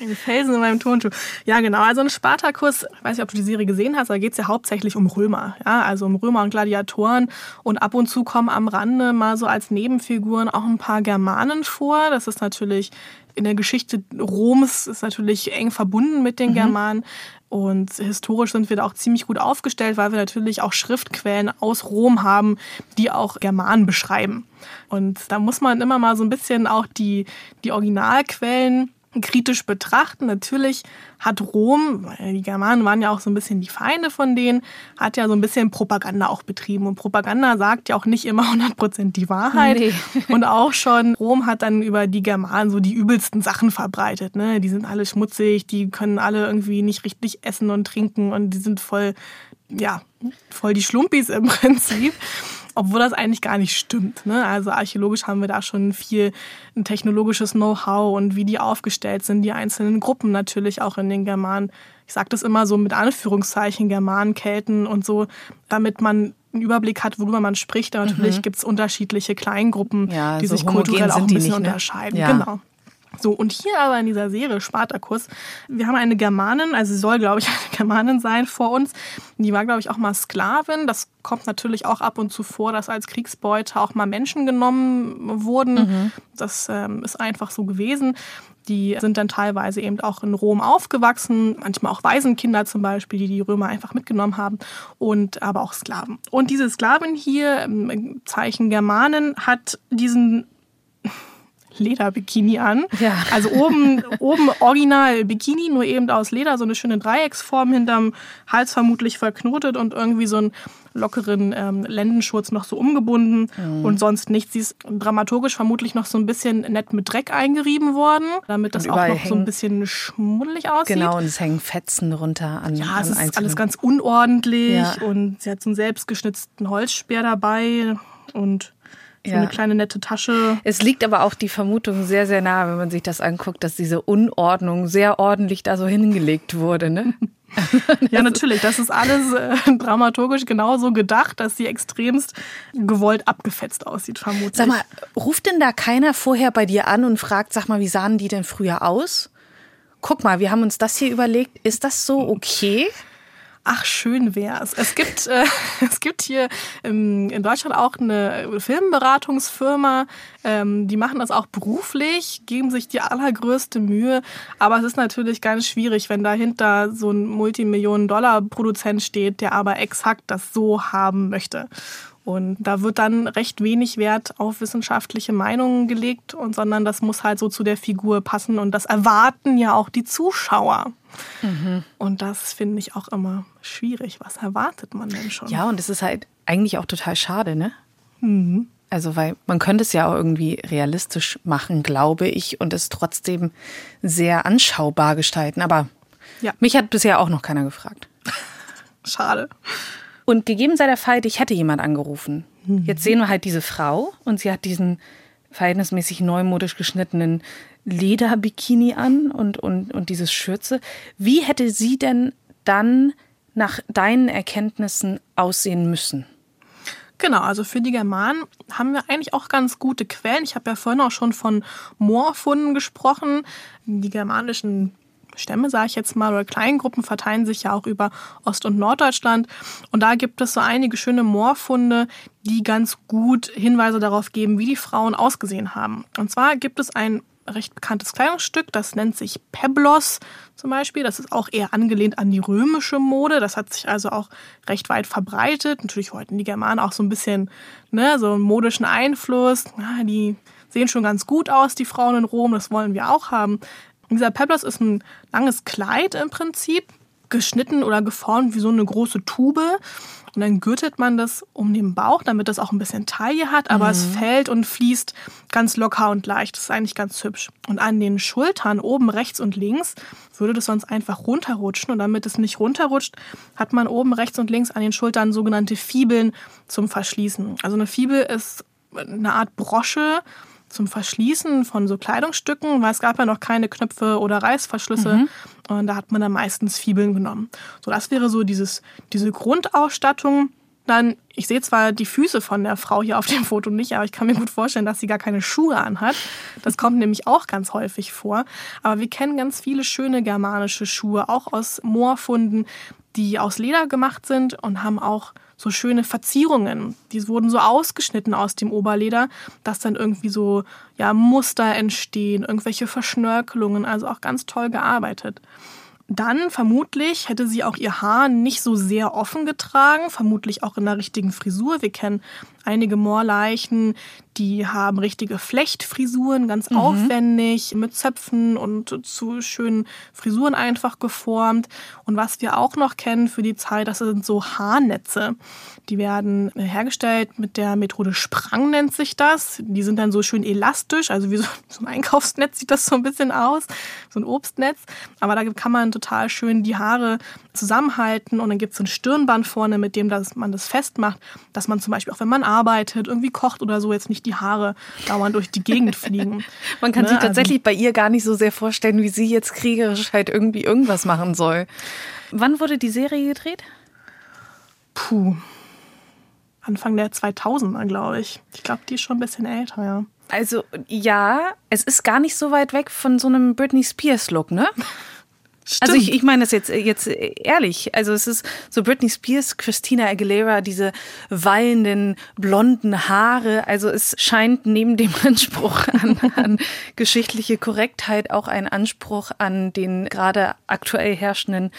ein Felsen in meinem Turnschuh. Ja, genau. Also ein Spartakus, ich weiß nicht, ob du die Serie gesehen hast, da geht es ja hauptsächlich um Römer. Ja, also um Römer und Gladiatoren. Und ab und zu kommen am Rande mal so als Nebenfiguren auch ein paar Germanen vor. Das ist natürlich in der Geschichte Roms ist natürlich eng verbunden mit den Germanen. Und historisch sind wir da auch ziemlich gut aufgestellt, weil wir natürlich auch Schriftquellen aus Rom haben, die auch Germanen beschreiben. Und da muss man immer mal so ein bisschen auch die, die Originalquellen kritisch betrachten. Natürlich hat Rom, die Germanen waren ja auch so ein bisschen die Feinde von denen, hat ja so ein bisschen Propaganda auch betrieben. Und Propaganda sagt ja auch nicht immer 100% die Wahrheit. Nee. Und auch schon Rom hat dann über die Germanen so die übelsten Sachen verbreitet. Ne? Die sind alle schmutzig, die können alle irgendwie nicht richtig essen und trinken und die sind voll, ja, voll die Schlumpis im Prinzip. Obwohl das eigentlich gar nicht stimmt. Ne? Also archäologisch haben wir da schon viel technologisches Know-how und wie die aufgestellt sind, die einzelnen Gruppen natürlich auch in den Germanen. Ich sage das immer so mit Anführungszeichen, Germanen, Kelten und so, damit man einen Überblick hat, worüber man spricht. Aber natürlich gibt's unterschiedliche Kleingruppen, Ja, die so sich kulturell auch ein bisschen nicht, ne? unterscheiden. Ja. Genau. So, und hier aber in dieser Serie Spartacus, wir haben eine Germanin, also sie soll, glaube ich, eine Germanin sein vor uns. Die war, glaube ich, auch mal Sklavin. Das kommt natürlich auch ab und zu vor, dass als Kriegsbeute auch mal Menschen genommen wurden. Das ähm, ist einfach so gewesen. Die sind dann teilweise eben auch in Rom aufgewachsen, manchmal auch Waisenkinder zum Beispiel, die die Römer einfach mitgenommen haben und aber auch Sklaven. Und diese Sklavin hier, ähm, Zeichen Germanen, hat diesen Lederbikini an. Ja. Also oben, oben original Bikini, nur eben aus Leder, so eine schöne Dreiecksform hinterm Hals vermutlich verknotet und irgendwie so einen lockeren ähm, Lendenschurz noch so umgebunden Mhm. und sonst nichts. Sie ist dramaturgisch vermutlich noch so ein bisschen nett mit Dreck eingerieben worden, damit das auch noch so ein hängen- bisschen schmuddelig aussieht. Genau, und es hängen Fetzen runter an, Ja, an es ist alles ganz unordentlich Ja. und sie hat so einen selbstgeschnitzten Holzspeer dabei und so Ja. eine kleine nette Tasche. Es liegt aber auch die Vermutung sehr, sehr nah, wenn man sich das anguckt, dass diese Unordnung sehr ordentlich da so hingelegt wurde. Ne? Ja, natürlich. Das ist alles äh, dramaturgisch genauso gedacht, dass sie extremst gewollt abgefetzt aussieht, vermutlich. Sag mal, ruft denn da keiner vorher bei dir an und fragt, sag mal, wie sahen die denn früher aus? Guck mal, wir haben uns das hier überlegt. Ist das so okay? Ach, schön wär's. Es gibt, äh, es gibt hier ähm, in Deutschland auch eine Filmberatungsfirma, ähm, die machen das auch beruflich, geben sich die allergrößte Mühe, aber es ist natürlich ganz schwierig, wenn dahinter so ein Multimillionen-Dollar-Produzent steht, der aber exakt das so haben möchte. Und da wird dann recht wenig Wert auf wissenschaftliche Meinungen gelegt, und sondern das muss halt so zu der Figur passen. Und das erwarten ja auch die Zuschauer. Und das finde ich auch immer schwierig. Was erwartet man denn schon? Ja, und es ist halt eigentlich auch total schade, ne? Also, weil man könnte es ja auch irgendwie realistisch machen, glaube ich, und es trotzdem sehr anschaubar gestalten. Aber Ja. mich hat bisher auch noch keiner gefragt. Schade. Und gegeben sei der Fall, dich hätte jemand angerufen. Jetzt sehen wir halt diese Frau und sie hat diesen verhältnismäßig neumodisch geschnittenen Lederbikini an und, und, und dieses Schürze. Wie hätte sie denn dann nach deinen Erkenntnissen aussehen müssen? Genau, also für die Germanen haben wir eigentlich auch ganz gute Quellen. Ich habe ja vorhin auch schon von Moorfunden gesprochen. Die germanischen Stämme, sage ich jetzt mal, oder Kleingruppen verteilen sich ja auch über Ost- und Norddeutschland. Und da gibt es so einige schöne Moorfunde, die ganz gut Hinweise darauf geben, wie die Frauen ausgesehen haben. Und zwar gibt es ein recht bekanntes Kleidungsstück, das nennt sich Peblos zum Beispiel. Das ist auch eher angelehnt an die römische Mode. Das hat sich also auch recht weit verbreitet. Natürlich wollten die Germanen auch so ein bisschen ne, so einen modischen Einfluss. Ja, die sehen schon ganz gut aus, die Frauen in Rom. Das wollen wir auch haben. Dieser Peplos ist ein langes Kleid im Prinzip, geschnitten oder geformt wie so eine große Tube. Und dann gürtet man das um den Bauch, damit das auch ein bisschen Taille hat, aber mhm. es fällt und fließt ganz locker und leicht. Das ist eigentlich ganz hübsch. Und an den Schultern, oben rechts und links, würde das sonst einfach runterrutschen. Und damit es nicht runterrutscht, hat man oben rechts und links an den Schultern sogenannte Fibeln zum Verschließen. Also eine Fibel ist eine Art Brosche, zum Verschließen von so Kleidungsstücken, weil es gab ja noch keine Knöpfe oder Reißverschlüsse. Mhm. Und da hat man dann meistens Fibeln genommen. So, das wäre so dieses, diese Grundausstattung. Dann, ich sehe zwar die Füße von der Frau hier auf dem Foto nicht, aber ich kann mir gut vorstellen, dass sie gar keine Schuhe anhat. Das kommt nämlich auch ganz häufig vor. Aber wir kennen ganz viele schöne germanische Schuhe, auch aus Moorfunden, die aus Leder gemacht sind und haben auch so schöne Verzierungen. Die wurden so ausgeschnitten aus dem Oberleder, dass dann irgendwie so ja, Muster entstehen, irgendwelche Verschnörkelungen, also auch ganz toll gearbeitet. Dann vermutlich hätte sie auch ihr Haar nicht so sehr offen getragen, vermutlich auch in der richtigen Frisur. Wir kennen einige Moorleichen, die haben richtige Flechtfrisuren, ganz mhm. aufwendig, mit Zöpfen und zu schönen Frisuren einfach geformt. Und was wir auch noch kennen für die Zeit, das sind so Haarnetze. Die werden hergestellt mit der Methode Sprang nennt sich das. Die sind dann so schön elastisch, also wie so, ein Einkaufsnetz sieht das so ein bisschen aus, so ein Obstnetz. Aber da kann man total schön die Haare zusammenhalten und dann gibt es ein Stirnband vorne, mit dem das, man das festmacht, dass man zum Beispiel auch wenn man arbeitet, irgendwie kocht oder so, jetzt nicht die Haare dauernd durch die Gegend fliegen. man kann ne? sich tatsächlich also, bei ihr gar nicht so sehr vorstellen, wie sie jetzt kriegerisch halt irgendwie irgendwas machen soll. Wann wurde die Serie gedreht? Puh, Anfang der 2000er, glaube ich. Ich glaube, die ist schon ein bisschen älter, ja. Also ja, es ist gar nicht so weit weg von so einem Britney Spears Look, ne? Stimmt. Also ich, ich meine das jetzt, jetzt ehrlich. Also es ist so Britney Spears, Christina Aguilera, diese wallenden blonden Haare. Also es scheint neben dem Anspruch an, an geschichtliche Korrektheit auch ein Anspruch an den gerade aktuell herrschenden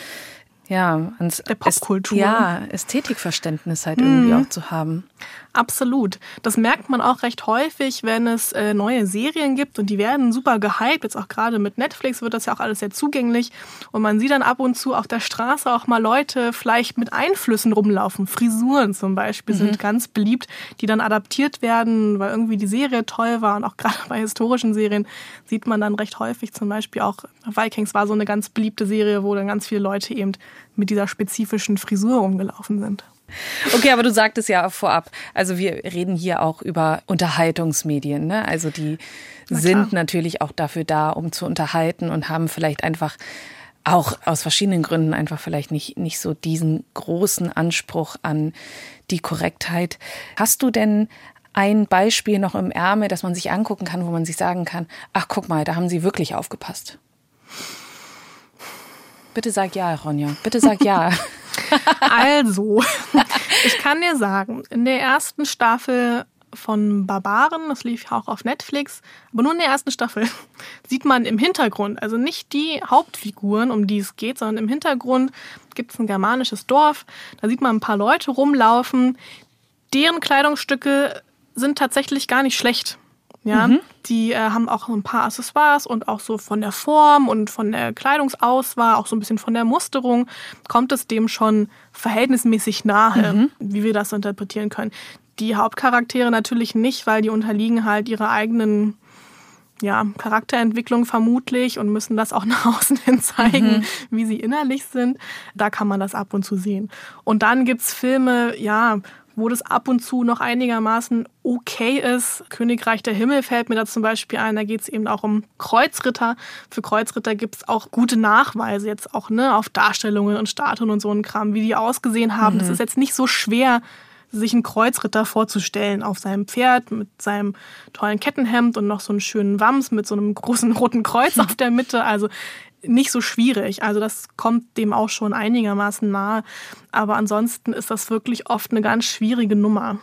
ja, ans der Popkultur. Ja, Ästhetikverständnis halt irgendwie mhm. auch zu haben. Absolut. Das merkt man auch recht häufig, wenn es äh, neue Serien gibt und die werden super gehypt. Jetzt auch gerade mit Netflix wird das ja auch alles sehr zugänglich. Und man sieht dann ab und zu auf der Straße auch mal Leute vielleicht mit Einflüssen rumlaufen. Frisuren zum Beispiel mhm. sind ganz beliebt, die dann adaptiert werden, weil irgendwie die Serie toll war. Und auch gerade bei historischen Serien sieht man dann recht häufig zum Beispiel auch Vikings war so eine ganz beliebte Serie, wo dann ganz viele Leute eben mit dieser spezifischen Frisur rumgelaufen sind. Okay, aber du sagtest ja vorab, also wir reden hier auch über Unterhaltungsmedien, ne? Also die Na sind natürlich auch dafür da, um zu unterhalten und haben vielleicht einfach auch aus verschiedenen Gründen einfach vielleicht nicht, nicht so diesen großen Anspruch an die Korrektheit. Hast du denn ein Beispiel noch im Ärmel, das man sich angucken kann, wo man sich sagen kann, ach guck mal, da haben sie wirklich aufgepasst? Bitte sag ja, Ronja. Bitte sag ja. also, ich kann dir sagen, in der ersten Staffel von Barbaren, das lief auch auf Netflix, aber nur in der ersten Staffel, sieht man im Hintergrund, also nicht die Hauptfiguren, um die es geht, sondern im Hintergrund gibt es ein germanisches Dorf, da sieht man ein paar Leute rumlaufen, deren Kleidungsstücke sind tatsächlich gar nicht schlecht. Ja, mhm. die äh, haben auch ein paar Accessoires und auch so von der Form und von der Kleidungsauswahl, auch so ein bisschen von der Musterung, kommt es dem schon verhältnismäßig nahe, mhm. wie wir das interpretieren können. Die Hauptcharaktere natürlich nicht, weil die unterliegen halt ihrer eigenen ja, Charakterentwicklung vermutlich und müssen das auch nach außen hin zeigen, mhm. wie sie innerlich sind. Da kann man das ab und zu sehen. Und dann gibt's Filme, ja, wo das ab und zu noch einigermaßen okay ist. Königreich der Himmel fällt mir da zum Beispiel ein. Da geht es eben auch um Kreuzritter. Für Kreuzritter gibt es auch gute Nachweise jetzt auch ne, auf Darstellungen und Statuen und so ein Kram, wie die ausgesehen haben. Es mhm. ist jetzt nicht so schwer, sich einen Kreuzritter vorzustellen auf seinem Pferd mit seinem tollen Kettenhemd und noch so einen schönen Wams mit so einem großen roten Kreuz auf der Mitte. Also nicht so schwierig. Also das kommt dem auch schon einigermaßen nahe. Aber ansonsten ist das wirklich oft eine ganz schwierige Nummer.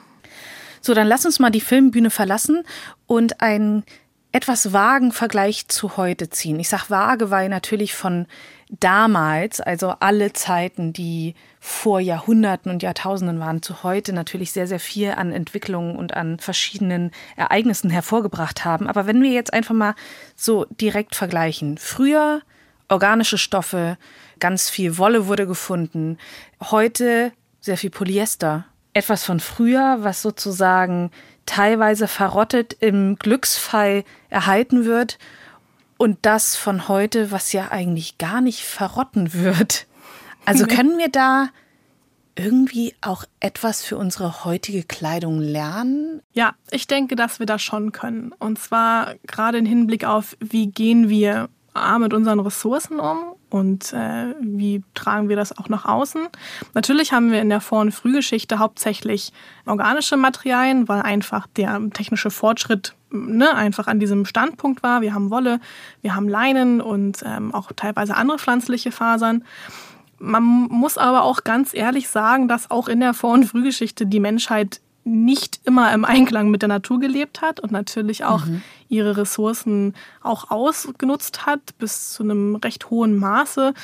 So, dann lass uns mal die Filmbühne verlassen und einen etwas vagen Vergleich zu heute ziehen. Ich sage vage, weil natürlich von damals, also alle Zeiten, die vor Jahrhunderten und Jahrtausenden waren, zu heute natürlich sehr, sehr viel an Entwicklungen und an verschiedenen Ereignissen hervorgebracht haben. Aber wenn wir jetzt einfach mal so direkt vergleichen, früher organische Stoffe, ganz viel Wolle wurde gefunden, heute sehr viel Polyester. Etwas von früher, was sozusagen teilweise verrottet im Glücksfall erhalten wird und das von heute, was ja eigentlich gar nicht verrotten wird. Also können wir da irgendwie auch etwas für unsere heutige Kleidung lernen? Ja, ich denke, dass wir das schon können. Und zwar gerade im Hinblick auf, wie gehen wir A, mit unseren Ressourcen um und äh, wie tragen wir das auch nach außen. Natürlich haben wir in der Vor- und Frühgeschichte hauptsächlich organische Materialien, weil einfach der technische Fortschritt ne, einfach an diesem Standpunkt war. Wir haben Wolle, wir haben Leinen und ähm, auch teilweise andere pflanzliche Fasern. Man muss aber auch ganz ehrlich sagen, dass auch in der Vor- und Frühgeschichte die Menschheit nicht immer im Einklang mit der Natur gelebt hat und natürlich auch mhm. ihre Ressourcen auch ausgenutzt hat bis zu einem recht hohen Maße.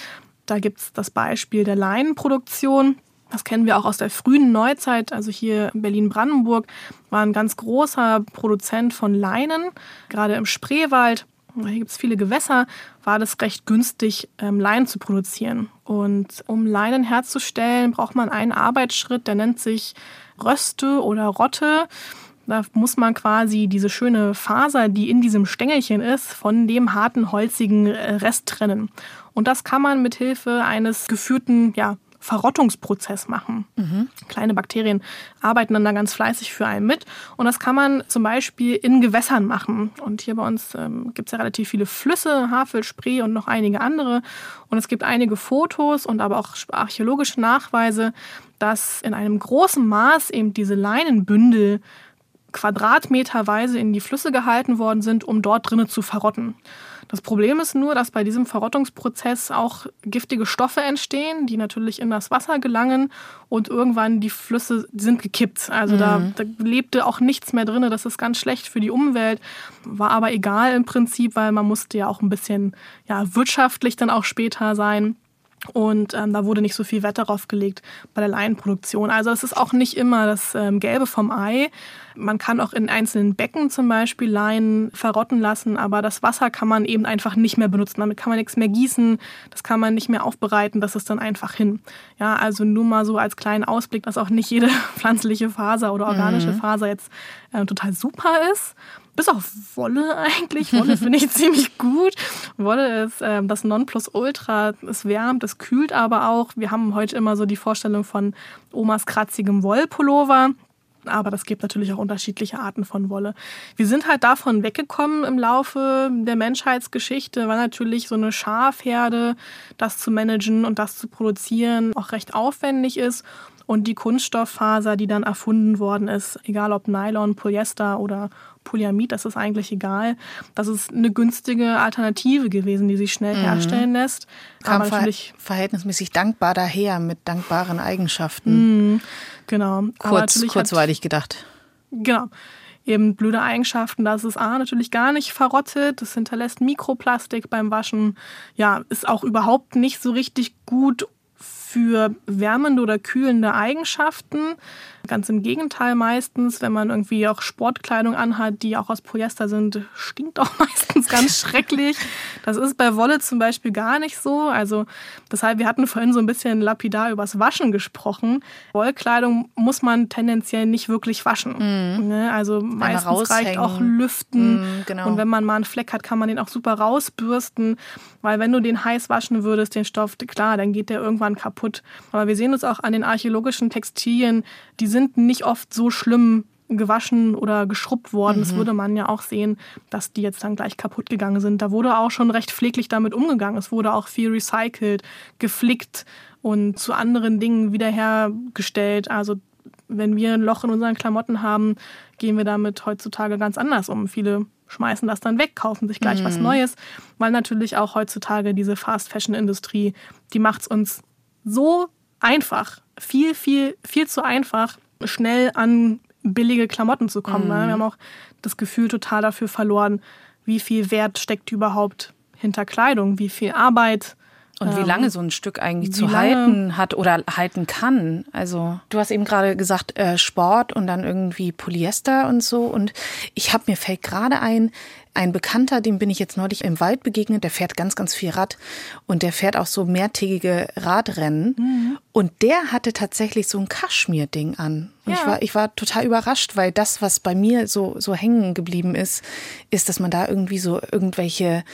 Da gibt es das Beispiel der Leinenproduktion. Das kennen wir auch aus der frühen Neuzeit. Also hier in Berlin-Brandenburg war ein ganz großer Produzent von Leinen, gerade im Spreewald. Hier gibt es viele Gewässer, war das recht günstig, ähm, Leinen zu produzieren. Und um Leinen herzustellen, braucht man einen Arbeitsschritt, der nennt sich Röste oder Rotte. Da muss man quasi diese schöne Faser, die in diesem Stängelchen ist, von dem harten, holzigen äh, Rest trennen. Und das kann man mit Hilfe eines geführten ja, Verrottungsprozess machen. Mhm. Kleine Bakterien arbeiten dann da ganz fleißig für einen mit. Und das kann man zum Beispiel in Gewässern machen. Und hier bei uns ähm, gibt es ja relativ viele Flüsse, Havel, Spree und noch einige andere. Und es gibt einige Fotos und aber auch archäologische Nachweise, dass in einem großen Maß eben diese Leinenbündel quadratmeterweise in die Flüsse gehalten worden sind, um dort drinnen zu verrotten. Das Problem ist nur, dass bei diesem Verrottungsprozess auch giftige Stoffe entstehen, die natürlich in das Wasser gelangen und irgendwann die Flüsse sind gekippt. Also mhm. da, da, lebte auch nichts mehr drin. Das ist ganz schlecht für die Umwelt. War aber egal im Prinzip, weil man musste ja auch ein bisschen ja, wirtschaftlich dann auch später sein. Und ähm, da wurde nicht so viel Wert darauf gelegt bei der Leinenproduktion. Also es ist auch nicht immer das ähm, Gelbe vom Ei. Man kann auch in einzelnen Becken zum Beispiel Leinen verrotten lassen, aber das Wasser kann man eben einfach nicht mehr benutzen. Damit kann man nichts mehr gießen, das kann man nicht mehr aufbereiten, das ist dann einfach hin. Ja, also nur mal so als kleinen Ausblick, dass auch nicht jede pflanzliche Faser oder organische mhm. Faser jetzt äh, total super ist bis auf Wolle eigentlich. Wolle finde ich ziemlich gut. Wolle ist äh, das Nonplusultra. Es wärmt, es kühlt aber auch. Wir haben heute immer so die Vorstellung von Omas kratzigem Wollpullover. Aber das gibt natürlich auch unterschiedliche Arten von Wolle. Wir sind halt davon weggekommen im Laufe der Menschheitsgeschichte, weil natürlich so eine Schafherde, das zu managen und das zu produzieren, auch recht aufwendig ist. Und die Kunststofffaser, die dann erfunden worden ist, egal ob Nylon, Polyester oder Polyamid, das ist eigentlich egal. Das ist eine günstige Alternative gewesen, die sich schnell mhm. herstellen lässt. Kam ver natürlich verhältnismäßig dankbar daher mit dankbaren Eigenschaften. Mhm, genau. Kurz, kurzweilig hat, gedacht. Genau eben blöde Eigenschaften. Das ist A natürlich gar nicht verrottet, das hinterlässt Mikroplastik beim Waschen. Ja, ist auch überhaupt nicht so richtig gut für wärmende oder kühlende Eigenschaften. Ganz im Gegenteil meistens, wenn man irgendwie auch Sportkleidung anhat, die auch aus Polyester sind, stinkt auch meistens ganz schrecklich. Das ist bei Wolle zum Beispiel gar nicht so. Also deshalb, wir hatten vorhin so ein bisschen lapidar übers Waschen gesprochen. Wollkleidung muss man tendenziell nicht wirklich waschen. Mhm. Ne? Also meistens reicht auch Lüften. Mhm, genau. Und wenn man mal einen Fleck hat, kann man den auch super rausbürsten. Weil wenn du den heiß waschen würdest, den Stoff, klar, dann geht der irgendwann kaputt. Aber wir sehen uns auch an den archäologischen Textilien, die sind nicht oft so schlimm gewaschen oder geschrubbt worden. Mhm. Das würde man ja auch sehen, dass die jetzt dann gleich kaputt gegangen sind. Da wurde auch schon recht pfleglich damit umgegangen. Es wurde auch viel recycelt, geflickt und zu anderen Dingen wiederhergestellt. Also wenn wir ein Loch in unseren Klamotten haben, gehen wir damit heutzutage ganz anders um. Viele schmeißen das dann weg, kaufen sich gleich mhm. was Neues, weil natürlich auch heutzutage diese Fast-Fashion-Industrie, die macht es uns so einfach, viel, viel, viel zu einfach, schnell an billige Klamotten zu kommen. Mhm. Wir haben auch das Gefühl total dafür verloren, wie viel Wert steckt überhaupt hinter Kleidung, wie viel Arbeit und wie ähm, lange so ein Stück eigentlich zu halten hat oder halten kann. Also du hast eben gerade gesagt äh, Sport und dann irgendwie Polyester und so. Und ich habe mir fällt gerade ein, ein Bekannter, dem bin ich jetzt neulich im Wald begegnet, der fährt ganz, ganz viel Rad und der fährt auch so mehrtägige Radrennen. Mhm. Und der hatte tatsächlich so ein Kaschmir-Ding an. Und ja. ich, war, ich war total überrascht, weil das, was bei mir so, so hängen geblieben ist, ist, dass man da irgendwie so irgendwelche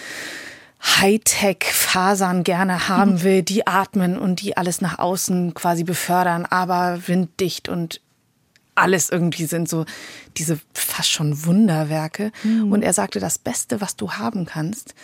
Hightech-Fasern gerne haben will, die atmen und die alles nach außen quasi befördern, aber winddicht und alles irgendwie sind so diese fast schon Wunderwerke. Mhm. Und er sagte, das Beste, was du haben kannst,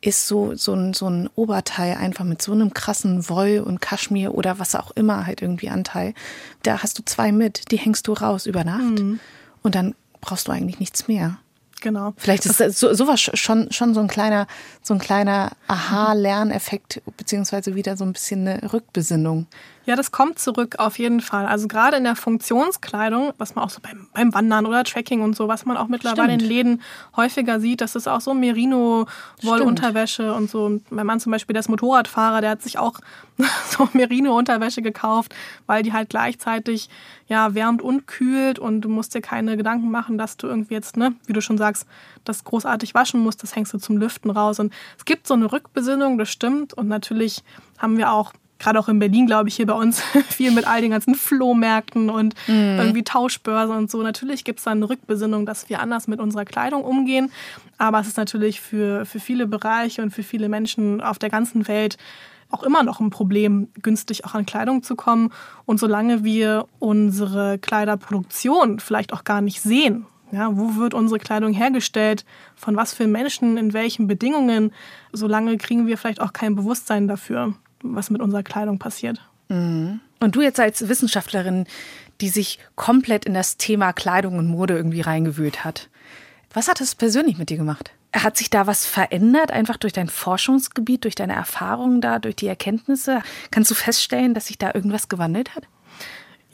ist so, so, ein, so ein Oberteil einfach mit so einem krassen Woll und Kaschmir oder was auch immer halt irgendwie Anteil. Da hast du zwei mit, die hängst du raus über Nacht mhm. und dann brauchst du eigentlich nichts mehr. Genau. Vielleicht ist das so, sowas schon, schon so ein kleiner, so ein kleiner Aha-Lerneffekt, beziehungsweise wieder so ein bisschen eine Rückbesinnung. Ja, das kommt zurück auf jeden Fall. Also gerade in der Funktionskleidung, was man auch so beim, beim Wandern oder Tracking und so, was man auch mittlerweile Stimmt. in Läden häufiger sieht, das ist auch so Merino-Wollunterwäsche und so. Mein Mann zum Beispiel, der ist Motorradfahrer, der hat sich auch so Merino-Unterwäsche gekauft, weil die halt gleichzeitig ja wärmt und kühlt und du musst dir keine Gedanken machen, dass du irgendwie jetzt, ne, wie du schon sagst, das großartig waschen musst, das hängst du zum Lüften raus. Und es gibt so eine Rückbesinnung, das stimmt. Und natürlich haben wir auch gerade auch in Berlin, glaube ich, hier bei uns viel mit all den ganzen Flohmärkten und mhm. irgendwie Tauschbörsen und so. Natürlich gibt es da eine Rückbesinnung, dass wir anders mit unserer Kleidung umgehen. Aber es ist natürlich für, für viele Bereiche und für viele Menschen auf der ganzen Welt auch immer noch ein Problem, günstig auch an Kleidung zu kommen. Und solange wir unsere Kleiderproduktion vielleicht auch gar nicht sehen, ja, wo wird unsere Kleidung hergestellt? Von was für Menschen, in welchen Bedingungen? Solange kriegen wir vielleicht auch kein Bewusstsein dafür was mit unserer Kleidung passiert. Mhm. Und du jetzt als Wissenschaftlerin, die sich komplett in das Thema Kleidung und Mode irgendwie reingewühlt hat, was hat es persönlich mit dir gemacht? Hat sich da was verändert, einfach durch dein Forschungsgebiet, durch deine Erfahrungen da, durch die Erkenntnisse? Kannst du feststellen, dass sich da irgendwas gewandelt hat?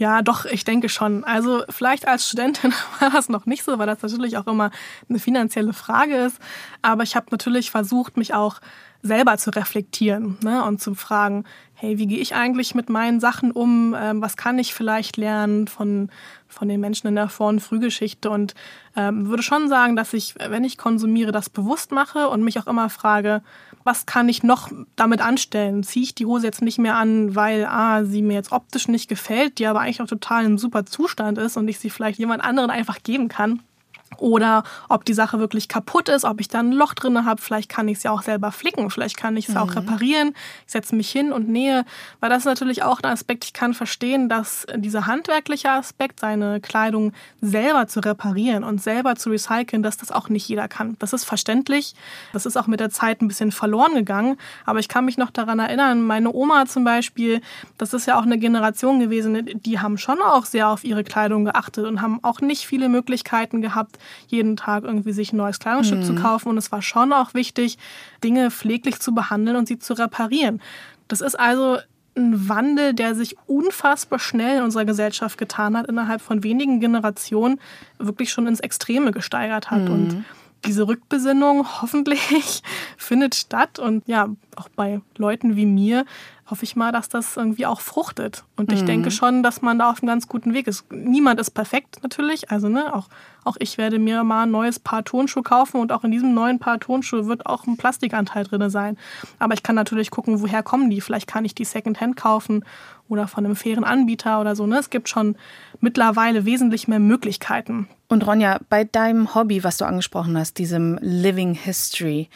Ja, doch, ich denke schon. Also vielleicht als Studentin war das noch nicht so, weil das natürlich auch immer eine finanzielle Frage ist. Aber ich habe natürlich versucht, mich auch selber zu reflektieren ne? und zu fragen, hey, wie gehe ich eigentlich mit meinen Sachen um? Ähm, was kann ich vielleicht lernen von, von den Menschen in der Vor- und Frühgeschichte? Und ähm, würde schon sagen, dass ich, wenn ich konsumiere, das bewusst mache und mich auch immer frage, was kann ich noch damit anstellen? Ziehe ich die Hose jetzt nicht mehr an, weil ah, sie mir jetzt optisch nicht gefällt, die aber eigentlich auch total in super Zustand ist und ich sie vielleicht jemand anderen einfach geben kann? Oder ob die Sache wirklich kaputt ist, ob ich da ein Loch drin habe. Vielleicht kann ich es ja auch selber flicken, vielleicht kann ich es mhm. auch reparieren. Ich setze mich hin und nähe, weil das ist natürlich auch ein Aspekt, ich kann verstehen, dass dieser handwerkliche Aspekt, seine Kleidung selber zu reparieren und selber zu recyceln, dass das auch nicht jeder kann. Das ist verständlich. Das ist auch mit der Zeit ein bisschen verloren gegangen. Aber ich kann mich noch daran erinnern, meine Oma zum Beispiel, das ist ja auch eine Generation gewesen, die haben schon auch sehr auf ihre Kleidung geachtet und haben auch nicht viele Möglichkeiten gehabt, jeden Tag irgendwie sich ein neues Kleidungsstück mhm. zu kaufen. Und es war schon auch wichtig, Dinge pfleglich zu behandeln und sie zu reparieren. Das ist also ein Wandel, der sich unfassbar schnell in unserer Gesellschaft getan hat, innerhalb von wenigen Generationen wirklich schon ins Extreme gesteigert hat. Mhm. Und diese Rückbesinnung hoffentlich findet statt und ja, auch bei Leuten wie mir hoffe ich mal, dass das irgendwie auch fruchtet. Und ich mhm. denke schon, dass man da auf einem ganz guten Weg ist. Niemand ist perfekt natürlich. Also, ne, auch, auch ich werde mir mal ein neues Paar Tonschuhe kaufen und auch in diesem neuen Paar Tonschuhe wird auch ein Plastikanteil drin sein. Aber ich kann natürlich gucken, woher kommen die. Vielleicht kann ich die Secondhand kaufen oder von einem fairen Anbieter oder so. Ne? Es gibt schon mittlerweile wesentlich mehr Möglichkeiten. Und Ronja, bei deinem Hobby, was du angesprochen hast, diesem Living History,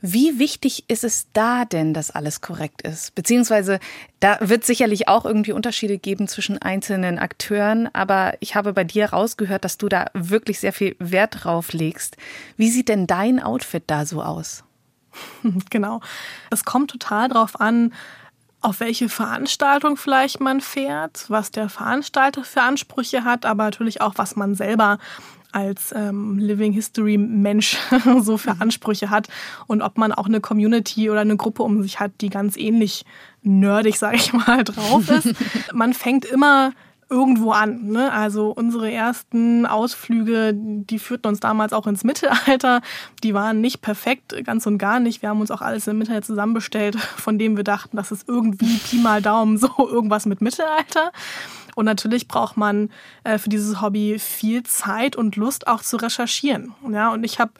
wie wichtig ist es da denn, dass alles korrekt ist? Beziehungsweise, da wird sicherlich auch irgendwie Unterschiede geben zwischen einzelnen Akteuren, aber ich habe bei dir rausgehört, dass du da wirklich sehr viel Wert drauf legst. Wie sieht denn dein Outfit da so aus? Genau. Es kommt total drauf an, auf welche Veranstaltung vielleicht man fährt, was der Veranstalter für Ansprüche hat, aber natürlich auch, was man selber als ähm, Living History Mensch so für mhm. Ansprüche hat und ob man auch eine Community oder eine Gruppe um sich hat, die ganz ähnlich nerdig, sage ich mal, drauf ist. man fängt immer irgendwo an. Ne? Also unsere ersten Ausflüge, die führten uns damals auch ins Mittelalter. Die waren nicht perfekt, ganz und gar nicht. Wir haben uns auch alles im Internet zusammenbestellt, von dem wir dachten, das ist irgendwie Pi mal Daumen so irgendwas mit Mittelalter. Und natürlich braucht man äh, für dieses Hobby viel Zeit und Lust auch zu recherchieren. Ja, und ich habe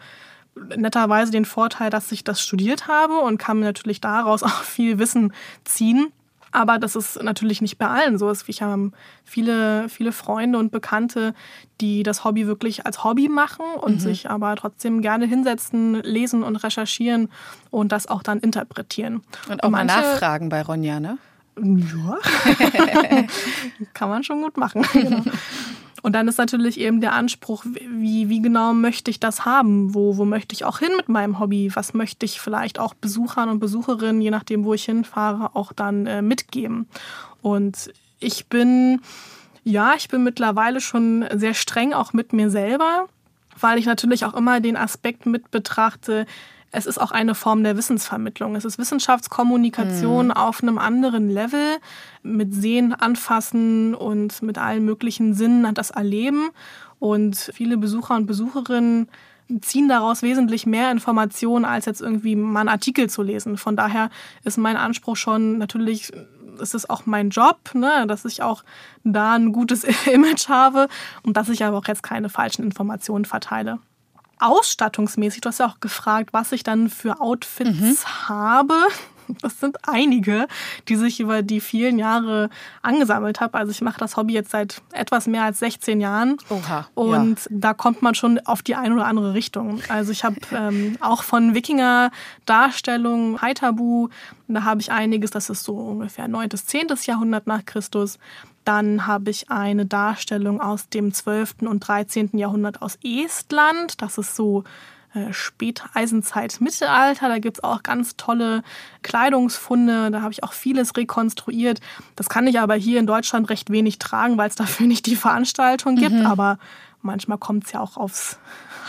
netterweise den Vorteil, dass ich das studiert habe und kann mir natürlich daraus auch viel Wissen ziehen. Aber das ist natürlich nicht bei allen so. Ich habe viele, viele Freunde und Bekannte, die das Hobby wirklich als Hobby machen und mhm. sich aber trotzdem gerne hinsetzen, lesen und recherchieren und das auch dann interpretieren. Und auch und manche, mal nachfragen bei Ronja, ne? Ja, kann man schon gut machen. Genau. Und dann ist natürlich eben der Anspruch, wie, wie genau möchte ich das haben? Wo, wo möchte ich auch hin mit meinem Hobby? Was möchte ich vielleicht auch Besuchern und Besucherinnen, je nachdem, wo ich hinfahre, auch dann äh, mitgeben? Und ich bin, ja, ich bin mittlerweile schon sehr streng auch mit mir selber, weil ich natürlich auch immer den Aspekt mit betrachte, es ist auch eine Form der Wissensvermittlung. Es ist Wissenschaftskommunikation mhm. auf einem anderen Level mit Sehen, Anfassen und mit allen möglichen Sinnen das Erleben. Und viele Besucher und Besucherinnen ziehen daraus wesentlich mehr Informationen, als jetzt irgendwie mal einen Artikel zu lesen. Von daher ist mein Anspruch schon natürlich, ist es auch mein Job, ne, dass ich auch da ein gutes Image habe und dass ich aber auch jetzt keine falschen Informationen verteile ausstattungsmäßig, du hast ja auch gefragt, was ich dann für Outfits mhm. habe. Das sind einige, die sich über die vielen Jahre angesammelt habe. Also ich mache das Hobby jetzt seit etwas mehr als 16 Jahren. Oha, und ja. da kommt man schon auf die eine oder andere Richtung. Also ich habe ähm, auch von Wikinger-Darstellungen, Haitabu, da habe ich einiges, das ist so ungefähr 9. bis 10. Jahrhundert nach Christus. Dann habe ich eine Darstellung aus dem 12. und 13. Jahrhundert aus Estland. Das ist so äh, Späteisenzeit, Mittelalter. Da gibt es auch ganz tolle Kleidungsfunde. Da habe ich auch vieles rekonstruiert. Das kann ich aber hier in Deutschland recht wenig tragen, weil es dafür nicht die Veranstaltung gibt. Mhm. Aber manchmal kommt es ja auch aufs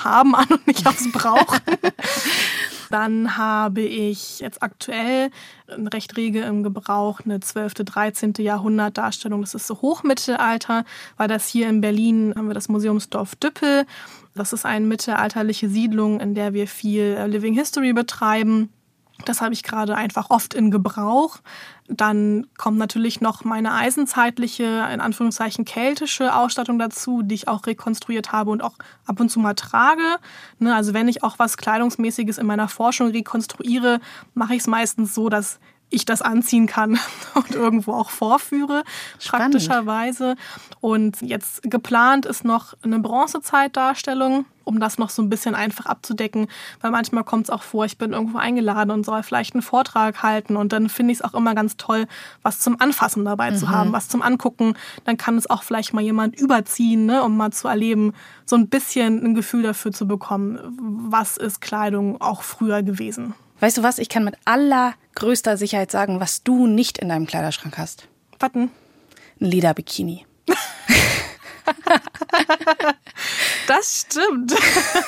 Haben an und nicht aufs Brauchen. Dann habe ich jetzt aktuell recht rege im Gebrauch eine 12., 13. Jahrhundert Darstellung. Das ist so Hochmittelalter, weil das hier in Berlin haben wir das Museumsdorf Düppel. Das ist eine mittelalterliche Siedlung, in der wir viel äh, Living History betreiben. Das habe ich gerade einfach oft in Gebrauch. Dann kommt natürlich noch meine eisenzeitliche, in Anführungszeichen keltische Ausstattung dazu, die ich auch rekonstruiert habe und auch ab und zu mal trage. Ne, also wenn ich auch was Kleidungsmäßiges in meiner Forschung rekonstruiere, mache ich es meistens so, dass ich das anziehen kann und irgendwo auch vorführe, Spannend. praktischerweise. Und jetzt geplant ist noch eine Bronzezeitdarstellung, um das noch so ein bisschen einfach abzudecken, weil manchmal kommt es auch vor, ich bin irgendwo eingeladen und soll vielleicht einen Vortrag halten und dann finde ich es auch immer ganz toll, was zum Anfassen dabei mhm. zu haben, was zum Angucken. Dann kann es auch vielleicht mal jemand überziehen, ne, um mal zu erleben, so ein bisschen ein Gefühl dafür zu bekommen, was ist Kleidung auch früher gewesen. Weißt du was, ich kann mit allergrößter Sicherheit sagen, was du nicht in deinem Kleiderschrank hast. Warten. Ein Lederbikini. das stimmt.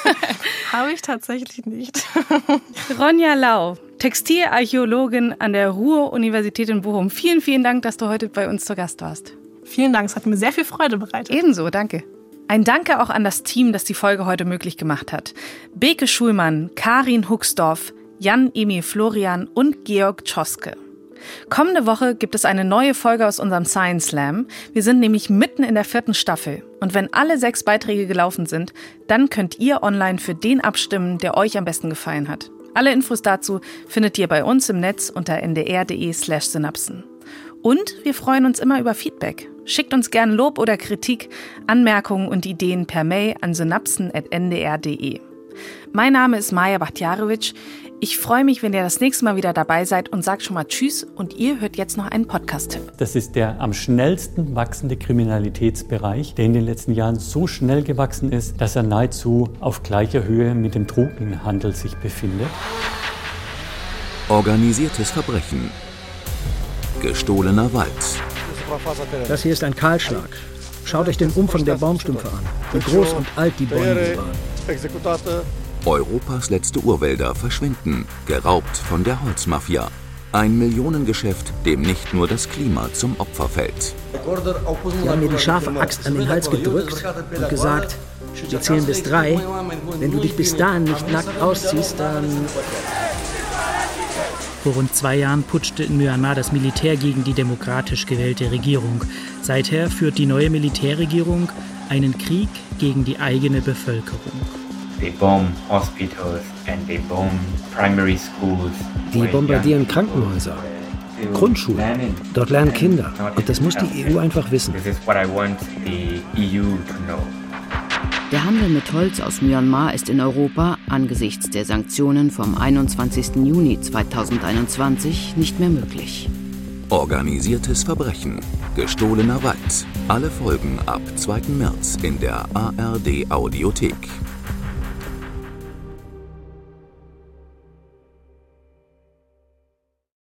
Habe ich tatsächlich nicht. Ronja Lau, Textilarchäologin an der Ruhr-Universität in Bochum. Vielen, vielen Dank, dass du heute bei uns zu Gast warst. Vielen Dank, es hat mir sehr viel Freude bereitet. Ebenso, danke. Ein Danke auch an das Team, das die Folge heute möglich gemacht hat. Beke Schulmann, Karin Huxdorf, Jan-Emil Florian und Georg Tschoske. Kommende Woche gibt es eine neue Folge aus unserem Science Slam. Wir sind nämlich mitten in der vierten Staffel. Und wenn alle sechs Beiträge gelaufen sind, dann könnt ihr online für den abstimmen, der euch am besten gefallen hat. Alle Infos dazu findet ihr bei uns im Netz unter ndr.de slash synapsen. Und wir freuen uns immer über Feedback. Schickt uns gerne Lob oder Kritik, Anmerkungen und Ideen per Mail an synapsen.ndr.de. Mein Name ist Maja Bachtjarewitsch. Ich freue mich, wenn ihr das nächste Mal wieder dabei seid und sagt schon mal Tschüss und ihr hört jetzt noch einen Podcast-Tipp. Das ist der am schnellsten wachsende Kriminalitätsbereich, der in den letzten Jahren so schnell gewachsen ist, dass er nahezu auf gleicher Höhe mit dem Drogenhandel sich befindet. Organisiertes Verbrechen. Gestohlener Wald. Das hier ist ein Kahlschlag. Schaut euch den Umfang der Baumstümpfe an, wie groß und alt die Bäume waren. Europas letzte Urwälder verschwinden, geraubt von der Holzmafia. Ein Millionengeschäft, dem nicht nur das Klima zum Opfer fällt. Sie haben mir die scharfe Axt an den Hals gedrückt und gesagt, wir zählen bis drei. Wenn du dich bis dahin nicht nackt ausziehst, dann... Vor rund zwei Jahren putschte in Myanmar das Militär gegen die demokratisch gewählte Regierung. Seither führt die neue Militärregierung einen Krieg gegen die eigene Bevölkerung. They bomb hospitals and they bomb primary schools. Die bombardieren Krankenhäuser, Grundschulen. Dort lernen Kinder. Und das muss die EU einfach wissen. This is what I want the EU to know. Der Handel mit Holz aus Myanmar ist in Europa angesichts der Sanktionen vom 21. Juni 2021 nicht mehr möglich. Organisiertes Verbrechen. Gestohlener Wald. Alle Folgen ab 2. März in der ARD Audiothek.